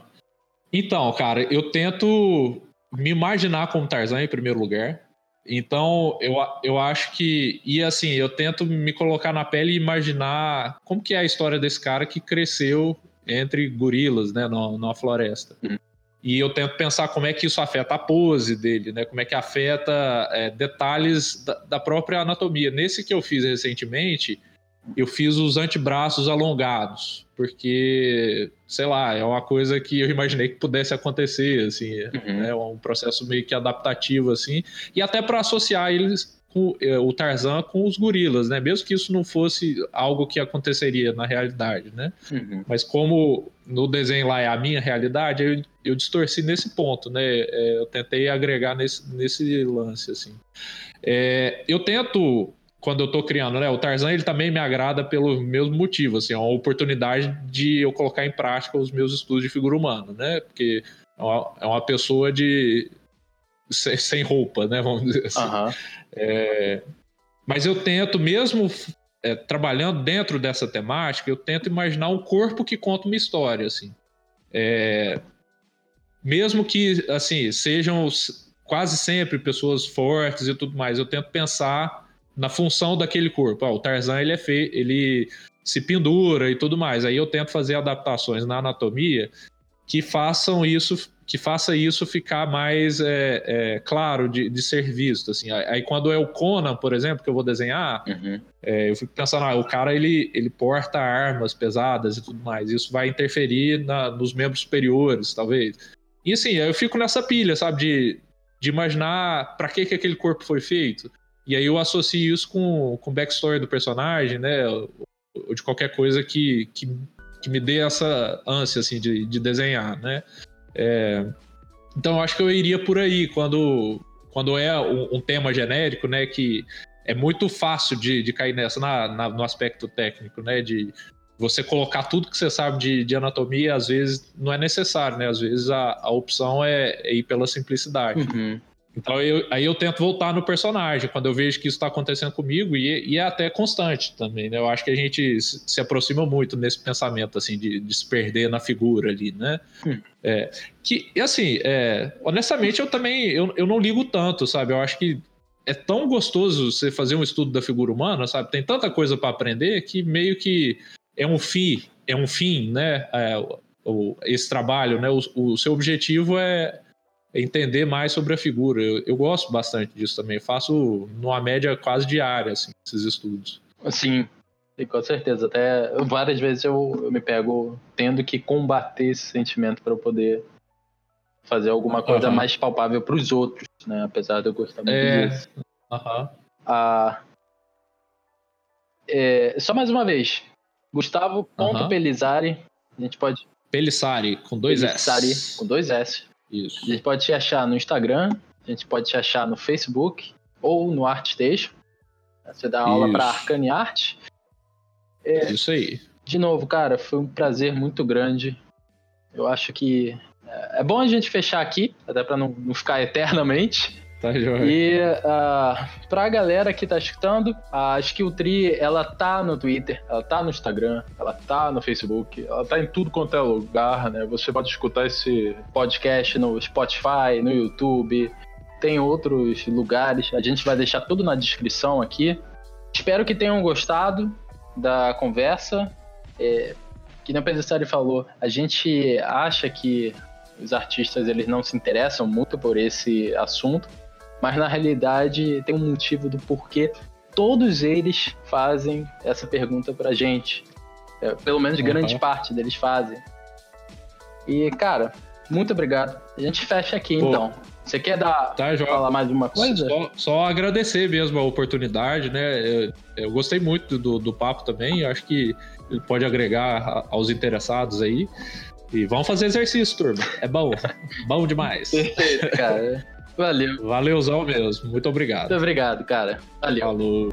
Então, cara, eu tento me imaginar como Tarzan em primeiro lugar. Então, eu, eu acho que. E assim, eu tento me colocar na pele e imaginar como que é a história desse cara que cresceu entre gorilas, né, numa floresta. Uhum. E eu tento pensar como é que isso afeta a pose dele, né? Como é que afeta é, detalhes da, da, própria anatomia. Nesse que eu fiz recentemente, eu fiz os antebraços alongados, porque, sei lá, é uma coisa que eu imaginei que pudesse acontecer, assim, uhum. é um processo meio que adaptativo, assim, e até para associar eles com é, o Tarzan com os gorilas, né? Mesmo que isso não fosse algo que aconteceria na realidade, né? Uhum. Mas como no desenho lá é a minha realidade, eu, eu distorci nesse ponto, né? É, eu tentei agregar nesse, nesse lance, assim. É, eu tento quando eu tô criando, né? O Tarzan ele também me agrada pelo mesmo motivo, assim, é uma oportunidade de eu colocar em prática os meus estudos de figura humana, né? Porque é uma, é pessoa de sem roupa, né? Vamos dizer assim. Uhum. É, mas eu tento, mesmo é, trabalhando dentro dessa temática, eu tento imaginar um corpo que conta uma história, assim. É, mesmo que, assim, sejam quase sempre pessoas fortes e tudo mais, eu tento pensar na função daquele corpo. o Tarzan ele é feio, ele se pendura e tudo mais. Aí eu tento fazer adaptações na anatomia que façam isso, que faça isso ficar mais é, é, claro de, de, ser visto. Assim. Aí quando é o Conan, por exemplo, que eu vou desenhar, uhum. é, eu fico pensando, ah, o cara ele, ele porta armas pesadas e tudo mais. Isso vai interferir na, nos membros superiores, talvez. E assim, eu fico nessa pilha, sabe, de, de imaginar para que, que aquele corpo foi feito. E aí eu associo isso com, com o backstory do personagem, né? Ou, de qualquer coisa que, que, que, me dê essa ânsia, assim, de, de desenhar, né? É, então eu acho que eu iria por aí, quando, quando é um, um tema genérico, né? Que é muito fácil de, de cair nessa, na, na, no aspecto técnico, né? De você colocar tudo que você sabe de, de anatomia, às vezes não é necessário, né? Às vezes a, a opção é, é ir pela simplicidade. Uhum. Então eu, aí eu tento voltar no personagem quando eu vejo que isso está acontecendo comigo e, e, é até constante também, né? Eu acho que a gente se aproxima muito nesse pensamento assim de, de se perder na figura ali, né? Hum. É, que e assim, é, honestamente eu também eu, eu não ligo tanto, sabe? Eu acho que é tão gostoso você fazer um estudo da figura humana, sabe? Tem tanta coisa para aprender que meio que é um fim, é um fim, né? É, o, esse trabalho, né? O, o seu objetivo é entender mais sobre a figura. Eu, eu gosto bastante disso também. faço numa média quase diária, assim, esses estudos. Sim, com certeza. Até várias vezes eu, eu me pego tendo que combater esse sentimento para eu poder fazer alguma coisa uhum. mais palpável para os outros, né? Apesar de eu gostar muito é... disso. Uhum. Ah, é, só mais uma vez. Gustavo ponto Pelizari. A gente pode. Pelissari, com dois Pelissari, S. com dois S. Isso. A gente pode te achar no Instagram, a gente pode te achar no Facebook ou no ArtStation. Você dá aula para Arcane Art. É, Isso aí. De novo, cara, foi um prazer muito grande. Eu acho que é, é bom a gente fechar aqui, até para não, não ficar eternamente. Tá joia. E uh, pra galera que tá escutando, a Skill Tree, ela tá no Twitter, ela tá no Instagram, ela tá no Facebook, ela tá em tudo quanto é lugar, né? Você pode escutar esse podcast no Spotify, no YouTube, tem outros lugares. A gente vai deixar tudo na descrição aqui. Espero que tenham gostado da conversa. É, que nem o Pedro falou, a gente acha que os artistas eles não se interessam muito por esse assunto, mas na realidade tem um motivo do porquê todos eles fazem essa pergunta pra gente. É, pelo menos uhum. grande parte deles fazem. E, cara, muito obrigado. A gente fecha aqui Pô, então. Você quer dar tá, falar mais uma coisa? Só, só, agradecer mesmo a oportunidade, né? Eu, eu gostei muito do, do papo também. Acho que ele pode agregar aos interessados aí. E vamos fazer exercício, turma. É bom. bom demais. Perfeito, cara. Valeu. Valeuzão mesmo. Muito obrigado. Muito obrigado, cara. Valeu. Falou.